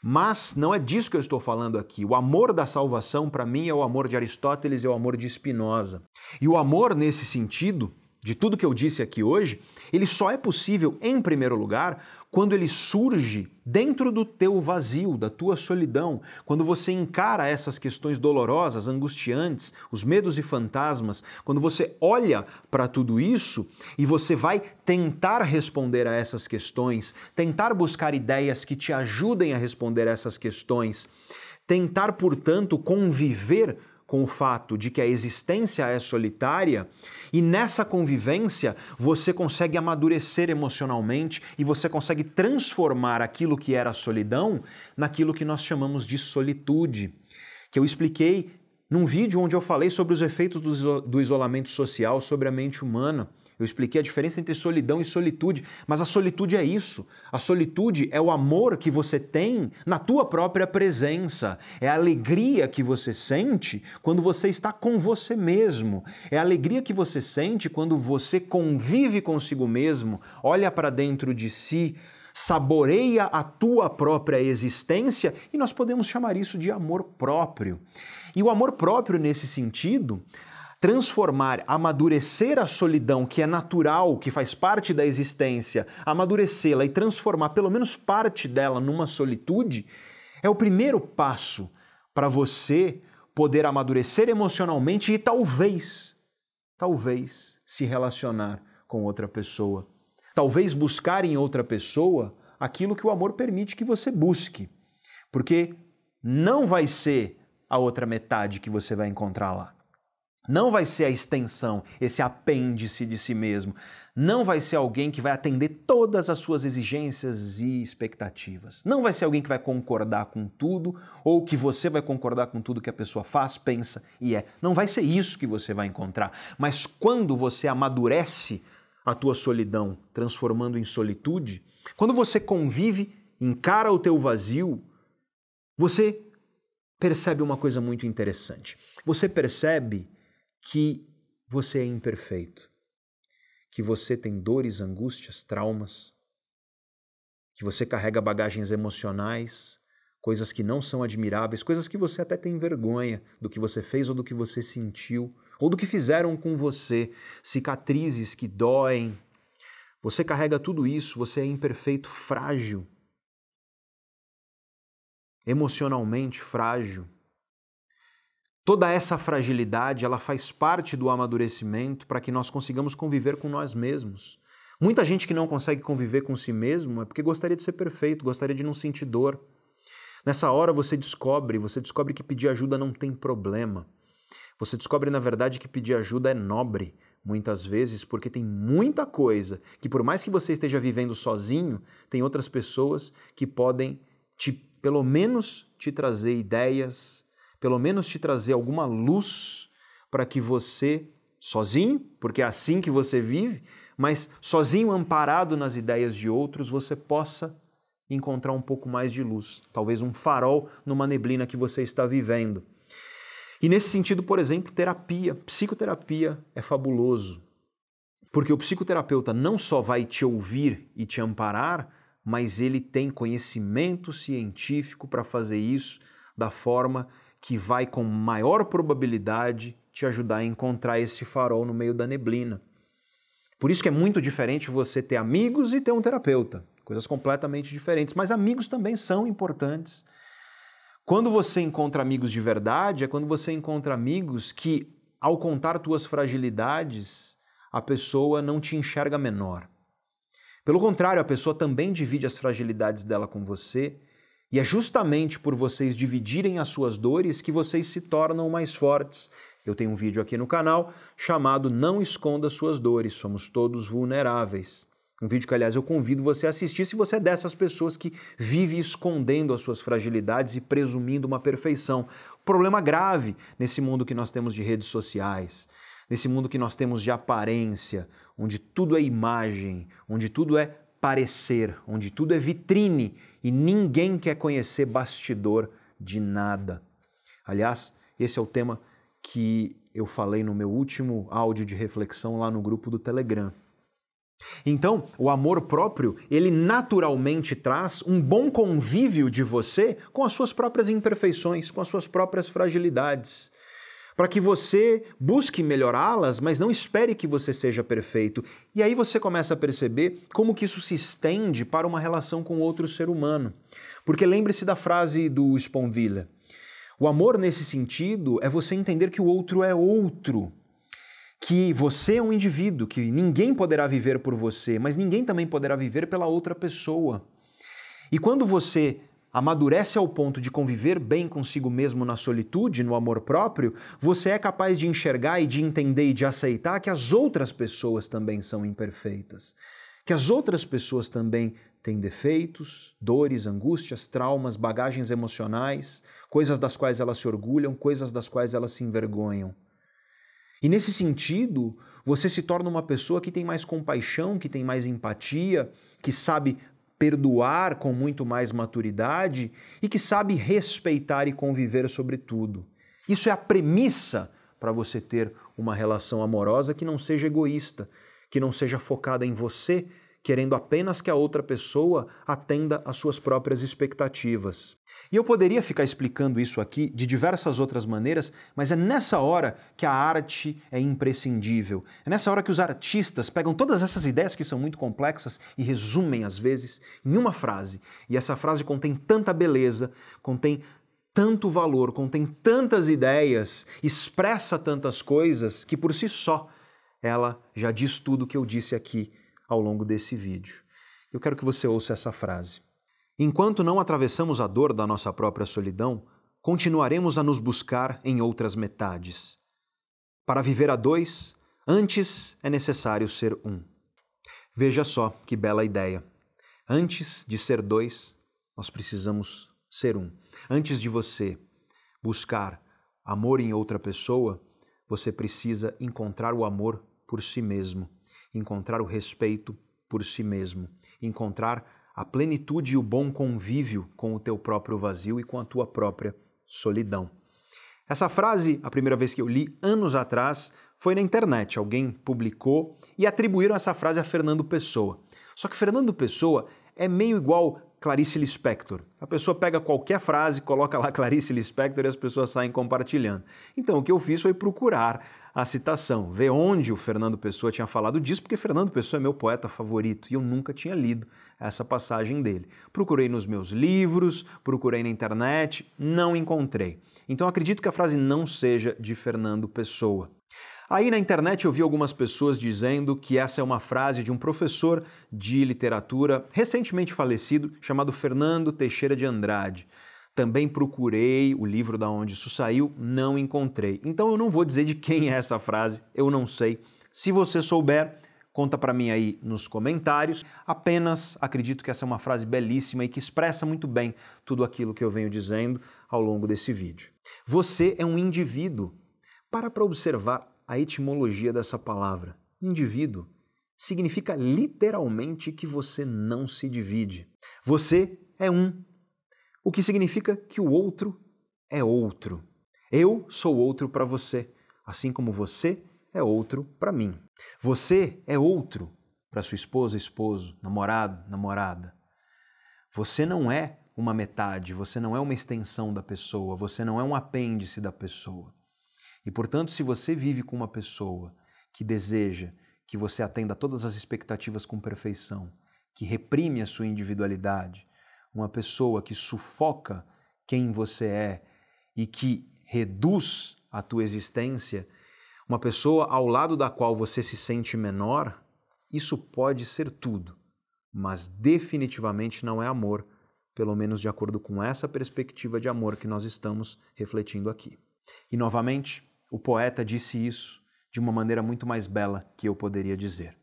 Mas não é disso que eu estou falando aqui. O amor da salvação, para mim, é o amor de Aristóteles é o amor de Spinoza. E o amor, nesse sentido, de tudo que eu disse aqui hoje, ele só é possível, em primeiro lugar, quando ele surge dentro do teu vazio, da tua solidão, quando você encara essas questões dolorosas, angustiantes, os medos e fantasmas, quando você olha para tudo isso e você vai tentar responder a essas questões, tentar buscar ideias que te ajudem a responder a essas questões, tentar, portanto, conviver com o fato de que a existência é solitária e nessa convivência você consegue amadurecer emocionalmente e você consegue transformar aquilo que era solidão naquilo que nós chamamos de solitude, que eu expliquei num vídeo onde eu falei sobre os efeitos do isolamento social sobre a mente humana. Eu expliquei a diferença entre solidão e solitude, mas a solitude é isso. A solitude é o amor que você tem na tua própria presença. É a alegria que você sente quando você está com você mesmo. É a alegria que você sente quando você convive consigo mesmo, olha para dentro de si, saboreia a tua própria existência e nós podemos chamar isso de amor próprio. E o amor próprio, nesse sentido, transformar, amadurecer a solidão que é natural, que faz parte da existência, amadurecê-la e transformar pelo menos parte dela numa solitude, é o primeiro passo para você poder amadurecer emocionalmente e talvez, talvez se relacionar com outra pessoa. Talvez buscar em outra pessoa aquilo que o amor permite que você busque. Porque não vai ser a outra metade que você vai encontrar lá. Não vai ser a extensão, esse apêndice de si mesmo. Não vai ser alguém que vai atender todas as suas exigências e expectativas. Não vai ser alguém que vai concordar com tudo ou que você vai concordar com tudo que a pessoa faz, pensa e é. Não vai ser isso que você vai encontrar. Mas quando você amadurece a tua solidão, transformando em solitude, quando você convive, encara o teu vazio, você percebe uma coisa muito interessante. Você percebe que você é imperfeito, que você tem dores, angústias, traumas, que você carrega bagagens emocionais, coisas que não são admiráveis, coisas que você até tem vergonha do que você fez ou do que você sentiu, ou do que fizeram com você, cicatrizes que doem. Você carrega tudo isso, você é imperfeito, frágil, emocionalmente frágil. Toda essa fragilidade, ela faz parte do amadurecimento para que nós consigamos conviver com nós mesmos. Muita gente que não consegue conviver com si mesmo é porque gostaria de ser perfeito, gostaria de não sentir dor. Nessa hora você descobre, você descobre que pedir ajuda não tem problema. Você descobre, na verdade, que pedir ajuda é nobre, muitas vezes, porque tem muita coisa que, por mais que você esteja vivendo sozinho, tem outras pessoas que podem te, pelo menos, te trazer ideias, pelo menos te trazer alguma luz para que você, sozinho, porque é assim que você vive, mas sozinho, amparado nas ideias de outros, você possa encontrar um pouco mais de luz, talvez um farol numa neblina que você está vivendo. E nesse sentido, por exemplo, terapia, psicoterapia é fabuloso. Porque o psicoterapeuta não só vai te ouvir e te amparar, mas ele tem conhecimento científico para fazer isso da forma que vai com maior probabilidade te ajudar a encontrar esse farol no meio da neblina. Por isso que é muito diferente você ter amigos e ter um terapeuta, coisas completamente diferentes, mas amigos também são importantes. Quando você encontra amigos de verdade, é quando você encontra amigos que, ao contar tuas fragilidades, a pessoa não te enxerga menor. Pelo contrário, a pessoa também divide as fragilidades dela com você e é justamente por vocês dividirem as suas dores que vocês se tornam mais fortes. Eu tenho um vídeo aqui no canal chamado Não Esconda Suas Dores, somos todos vulneráveis. Um vídeo que, aliás, eu convido você a assistir se você é dessas pessoas que vive escondendo as suas fragilidades e presumindo uma perfeição. Problema grave nesse mundo que nós temos de redes sociais, nesse mundo que nós temos de aparência, onde tudo é imagem, onde tudo é parecer, onde tudo é vitrine e ninguém quer conhecer bastidor de nada. Aliás, esse é o tema que eu falei no meu último áudio de reflexão lá no grupo do Telegram. Então, o amor próprio, ele naturalmente traz um bom convívio de você com as suas próprias imperfeições, com as suas próprias fragilidades para que você busque melhorá-las, mas não espere que você seja perfeito. E aí você começa a perceber como que isso se estende para uma relação com outro ser humano. Porque lembre-se da frase do Sponville. O amor nesse sentido é você entender que o outro é outro, que você é um indivíduo, que ninguém poderá viver por você, mas ninguém também poderá viver pela outra pessoa. E quando você amadurece ao ponto de conviver bem consigo mesmo na solitude, no amor próprio, você é capaz de enxergar e de entender e de aceitar que as outras pessoas também são imperfeitas, que as outras pessoas também têm defeitos, dores, angústias, traumas, bagagens emocionais, coisas das quais elas se orgulham, coisas das quais elas se envergonham. E nesse sentido, você se torna uma pessoa que tem mais compaixão, que tem mais empatia, que sabe perdoar com muito mais maturidade e que sabe respeitar e conviver sobre tudo. Isso é a premissa para você ter uma relação amorosa que não seja egoísta, que não seja focada em você, querendo apenas que a outra pessoa atenda às suas próprias expectativas. E eu poderia ficar explicando isso aqui de diversas outras maneiras, mas é nessa hora que a arte é imprescindível. É nessa hora que os artistas pegam todas essas ideias que são muito complexas e resumem, às vezes, em uma frase. E essa frase contém tanta beleza, contém tanto valor, contém tantas ideias, expressa tantas coisas, que por si só ela já diz tudo o que eu disse aqui ao longo desse vídeo. Eu quero que você ouça essa frase. Enquanto não atravessamos a dor da nossa própria solidão, continuaremos a nos buscar em outras metades. Para viver a dois, antes é necessário ser um. Veja só que bela ideia. Antes de ser dois, nós precisamos ser um. Antes de você buscar amor em outra pessoa, você precisa encontrar o amor por si mesmo, encontrar o respeito por si mesmo, encontrar a plenitude e o bom convívio com o teu próprio vazio e com a tua própria solidão. Essa frase, a primeira vez que eu li, anos atrás, foi na internet. Alguém publicou e atribuíram essa frase a Fernando Pessoa. Só que Fernando Pessoa é meio igual Clarice Lispector. A pessoa pega qualquer frase, coloca lá Clarice Lispector e as pessoas saem compartilhando. Então o que eu fiz foi procurar a citação, ver onde o Fernando Pessoa tinha falado disso, porque Fernando Pessoa é meu poeta favorito e eu nunca tinha lido essa passagem dele. Procurei nos meus livros, procurei na internet, não encontrei. Então acredito que a frase não seja de Fernando Pessoa. Aí na internet eu vi algumas pessoas dizendo que essa é uma frase de um professor de literatura recentemente falecido chamado Fernando Teixeira de Andrade. Também procurei o livro da onde isso saiu, não encontrei. Então eu não vou dizer de quem é essa frase, eu não sei. Se você souber, Conta para mim aí nos comentários. Apenas acredito que essa é uma frase belíssima e que expressa muito bem tudo aquilo que eu venho dizendo ao longo desse vídeo. Você é um indivíduo. Para para observar a etimologia dessa palavra. Indivíduo significa literalmente que você não se divide. Você é um, o que significa que o outro é outro. Eu sou outro para você, assim como você é outro para mim. Você é outro para sua esposa, esposo, namorado, namorada. Você não é uma metade, você não é uma extensão da pessoa, você não é um apêndice da pessoa. E portanto, se você vive com uma pessoa que deseja que você atenda todas as expectativas com perfeição, que reprime a sua individualidade, uma pessoa que sufoca quem você é e que reduz a tua existência, uma pessoa ao lado da qual você se sente menor, isso pode ser tudo, mas definitivamente não é amor, pelo menos de acordo com essa perspectiva de amor que nós estamos refletindo aqui. E novamente, o poeta disse isso de uma maneira muito mais bela que eu poderia dizer.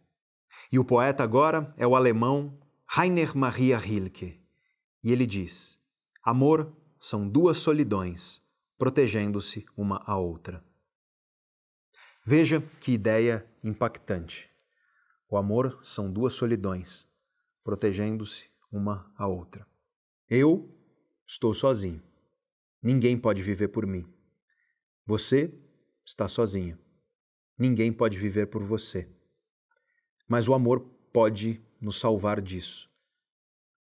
E o poeta agora é o alemão Rainer Maria Rilke. E ele diz: Amor são duas solidões, protegendo-se uma a outra. Veja que ideia impactante. O amor são duas solidões, protegendo-se uma a outra. Eu estou sozinho. Ninguém pode viver por mim. Você está sozinho. Ninguém pode viver por você. Mas o amor pode nos salvar disso.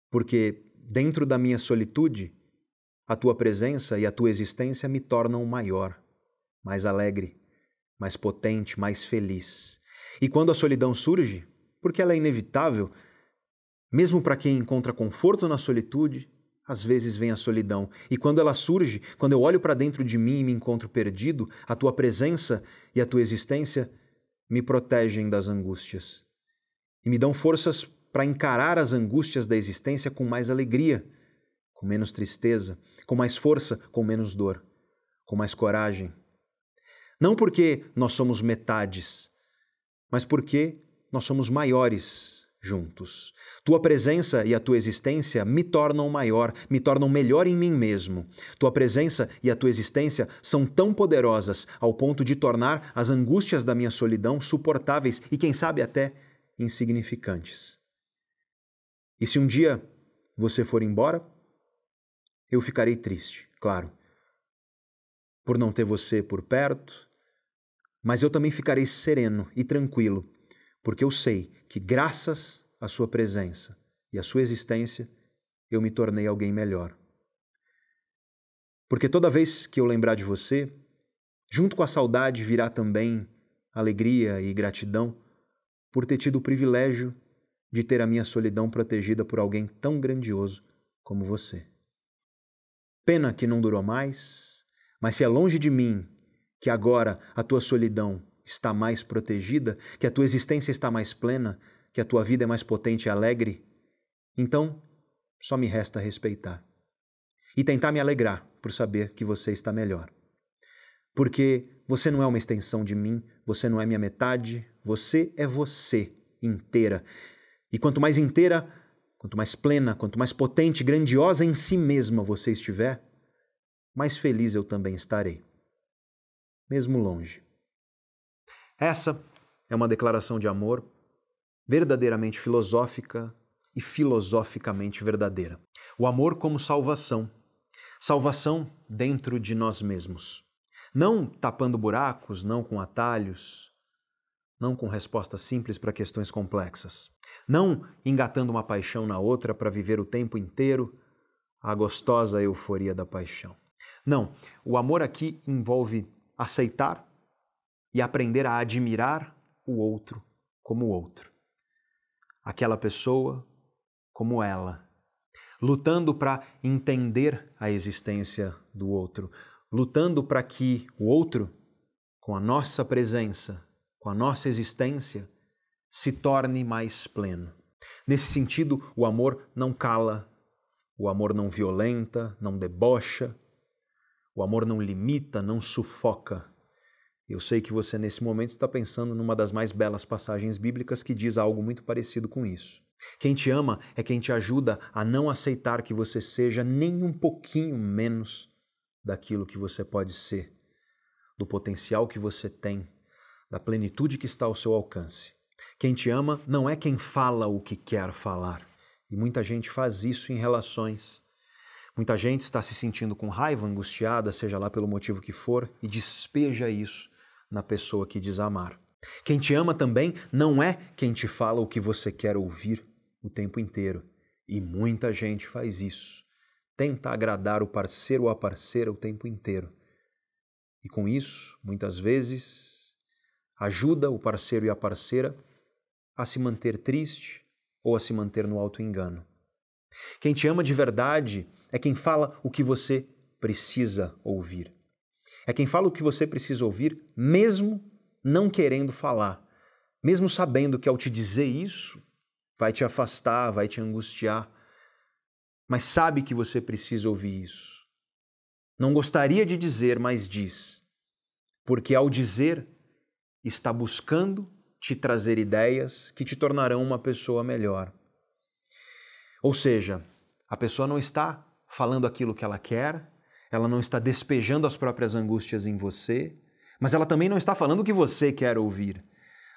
Porque dentro da minha solitude, a tua presença e a tua existência me tornam maior, mais alegre, mais potente, mais feliz. E quando a solidão surge, porque ela é inevitável, mesmo para quem encontra conforto na solitude, às vezes vem a solidão. E quando ela surge, quando eu olho para dentro de mim e me encontro perdido, a tua presença e a tua existência me protegem das angústias e me dão forças para encarar as angústias da existência com mais alegria, com menos tristeza, com mais força, com menos dor, com mais coragem. Não porque nós somos metades, mas porque nós somos maiores juntos. Tua presença e a tua existência me tornam maior, me tornam melhor em mim mesmo. Tua presença e a tua existência são tão poderosas ao ponto de tornar as angústias da minha solidão suportáveis e, quem sabe, até insignificantes. E se um dia você for embora, eu ficarei triste, claro, por não ter você por perto, mas eu também ficarei sereno e tranquilo porque eu sei que, graças à Sua presença e à Sua existência, eu me tornei alguém melhor. Porque toda vez que eu lembrar de você, junto com a saudade virá também alegria e gratidão por ter tido o privilégio de ter a minha solidão protegida por alguém tão grandioso como você. Pena que não durou mais, mas se é longe de mim que agora a tua solidão está mais protegida, que a tua existência está mais plena, que a tua vida é mais potente e alegre, então só me resta respeitar e tentar me alegrar por saber que você está melhor. Porque você não é uma extensão de mim, você não é minha metade, você é você inteira. E quanto mais inteira, quanto mais plena, quanto mais potente, grandiosa em si mesma você estiver, mais feliz eu também estarei, mesmo longe. Essa é uma declaração de amor verdadeiramente filosófica e filosoficamente verdadeira. O amor como salvação. Salvação dentro de nós mesmos. Não tapando buracos, não com atalhos, não com respostas simples para questões complexas. Não engatando uma paixão na outra para viver o tempo inteiro a gostosa euforia da paixão. Não, o amor aqui envolve aceitar e aprender a admirar o outro como o outro. Aquela pessoa como ela, lutando para entender a existência do outro, lutando para que o outro, com a nossa presença, com a nossa existência, se torne mais pleno. Nesse sentido, o amor não cala, o amor não violenta, não debocha, o amor não limita, não sufoca, eu sei que você, nesse momento, está pensando numa das mais belas passagens bíblicas que diz algo muito parecido com isso. Quem te ama é quem te ajuda a não aceitar que você seja nem um pouquinho menos daquilo que você pode ser, do potencial que você tem, da plenitude que está ao seu alcance. Quem te ama não é quem fala o que quer falar. E muita gente faz isso em relações. Muita gente está se sentindo com raiva, angustiada, seja lá pelo motivo que for, e despeja isso na pessoa que diz amar. Quem te ama também não é quem te fala o que você quer ouvir o tempo inteiro. E muita gente faz isso. Tenta agradar o parceiro ou a parceira o tempo inteiro. E com isso, muitas vezes, ajuda o parceiro e a parceira a se manter triste ou a se manter no auto-engano. Quem te ama de verdade é quem fala o que você precisa ouvir. É quem fala o que você precisa ouvir, mesmo não querendo falar, mesmo sabendo que ao te dizer isso, vai te afastar, vai te angustiar, mas sabe que você precisa ouvir isso. Não gostaria de dizer, mas diz, porque ao dizer, está buscando te trazer ideias que te tornarão uma pessoa melhor. Ou seja, a pessoa não está falando aquilo que ela quer, ela não está despejando as próprias angústias em você, mas ela também não está falando o que você quer ouvir.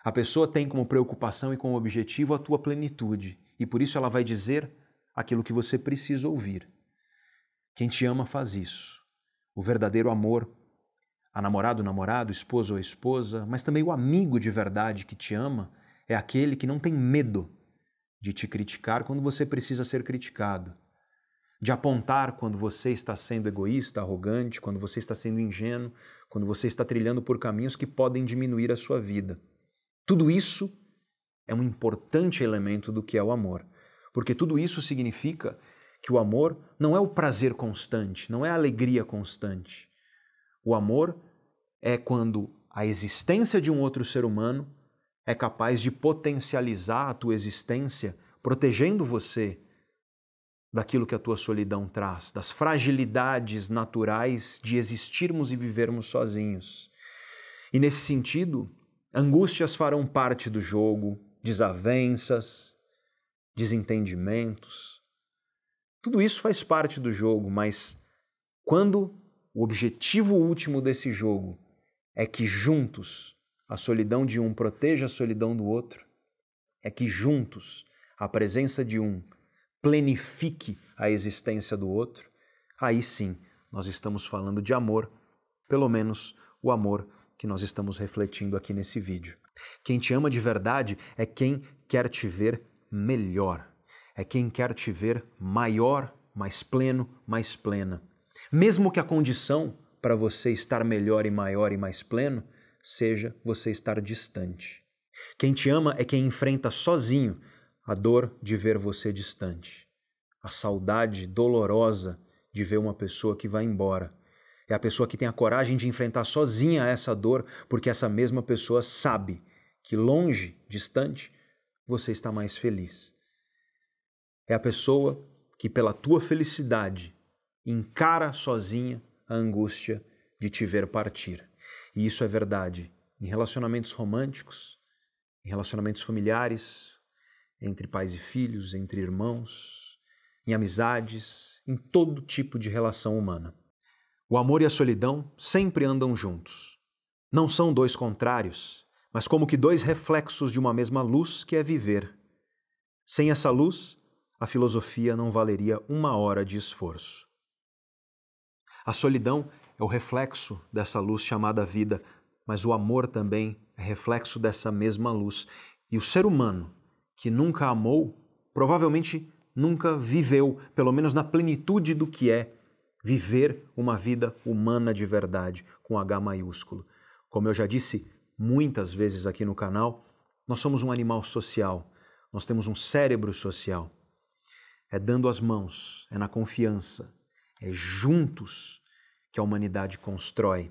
A pessoa tem como preocupação e como objetivo a tua plenitude e por isso ela vai dizer aquilo que você precisa ouvir. Quem te ama faz isso. O verdadeiro amor, a namorado, namorado, esposo ou esposa, mas também o amigo de verdade que te ama, é aquele que não tem medo de te criticar quando você precisa ser criticado, de apontar quando você está sendo egoísta, arrogante, quando você está sendo ingênuo, quando você está trilhando por caminhos que podem diminuir a sua vida. Tudo isso é um importante elemento do que é o amor, porque tudo isso significa que o amor não é o prazer constante, não é a alegria constante. O amor é quando a existência de um outro ser humano é capaz de potencializar a tua existência, protegendo você daquilo que a tua solidão traz, das fragilidades naturais de existirmos e vivermos sozinhos. E nesse sentido, angústias farão parte do jogo, desavenças, desentendimentos. Tudo isso faz parte do jogo, mas quando o objetivo último desse jogo é que juntos a solidão de um proteja a solidão do outro, é que juntos a presença de um plenifique a existência do outro, aí sim nós estamos falando de amor, pelo menos o amor que nós estamos refletindo aqui nesse vídeo. Quem te ama de verdade é quem quer te ver melhor, é quem quer te ver maior, mais pleno, mais plena. Mesmo que a condição para você estar melhor e maior e mais pleno seja você estar distante. Quem te ama é quem enfrenta sozinho a dor de ver você distante, a saudade dolorosa de ver uma pessoa que vai embora. É a pessoa que tem a coragem de enfrentar sozinha essa dor, porque essa mesma pessoa sabe que longe, distante, você está mais feliz. É a pessoa que, pela tua felicidade, encara sozinha a angústia de te ver partir. E isso é verdade em relacionamentos românticos, em relacionamentos familiares, entre pais e filhos, entre irmãos, em amizades, em todo tipo de relação humana. O amor e a solidão sempre andam juntos. Não são dois contrários, mas como que dois reflexos de uma mesma luz que é viver. Sem essa luz, a filosofia não valeria uma hora de esforço. A solidão é o reflexo dessa luz chamada vida, mas o amor também é reflexo dessa mesma luz. E o ser humano, que nunca amou, provavelmente nunca viveu, pelo menos na plenitude do que é viver uma vida humana de verdade, com H maiúsculo. Como eu já disse muitas vezes aqui no canal, nós somos um animal social, nós temos um cérebro social. É dando as mãos, é na confiança, é juntos que a humanidade constrói,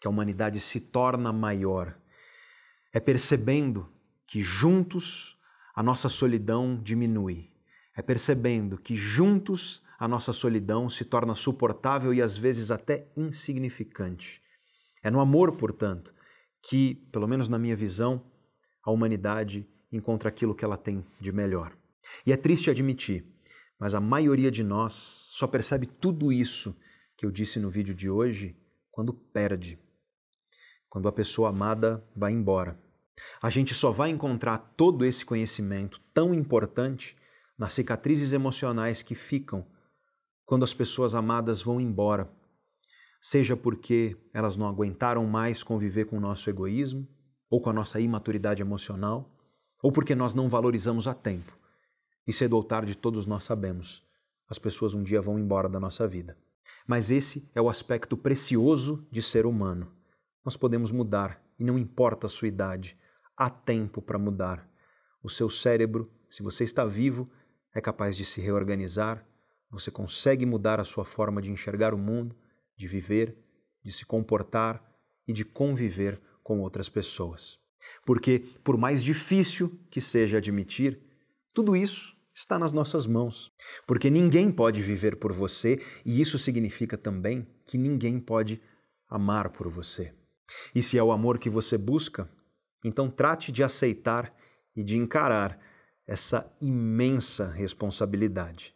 que a humanidade se torna maior. É percebendo que juntos a nossa solidão diminui. É percebendo que juntos a nossa solidão se torna suportável e às vezes até insignificante. É no amor, portanto, que, pelo menos na minha visão, a humanidade encontra aquilo que ela tem de melhor. E é triste admitir, mas a maioria de nós só percebe tudo isso que eu disse no vídeo de hoje quando perde, quando a pessoa amada vai embora. A gente só vai encontrar todo esse conhecimento tão importante nas cicatrizes emocionais que ficam quando as pessoas amadas vão embora, seja porque elas não aguentaram mais conviver com o nosso egoísmo ou com a nossa imaturidade emocional, ou porque nós não valorizamos a tempo. E cedo ou tarde todos nós sabemos, as pessoas um dia vão embora da nossa vida. Mas esse é o aspecto precioso de ser humano. Nós podemos mudar, e não importa a sua idade, há tempo para mudar. O seu cérebro, se você está vivo, é capaz de se reorganizar, você consegue mudar a sua forma de enxergar o mundo, de viver, de se comportar e de conviver com outras pessoas. Porque, por mais difícil que seja admitir, tudo isso está nas nossas mãos. Porque ninguém pode viver por você e isso significa também que ninguém pode amar por você. E se é o amor que você busca, então trate de aceitar e de encarar essa imensa responsabilidade.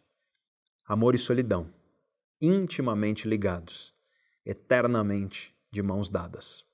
Amor e solidão, intimamente ligados, eternamente de mãos dadas.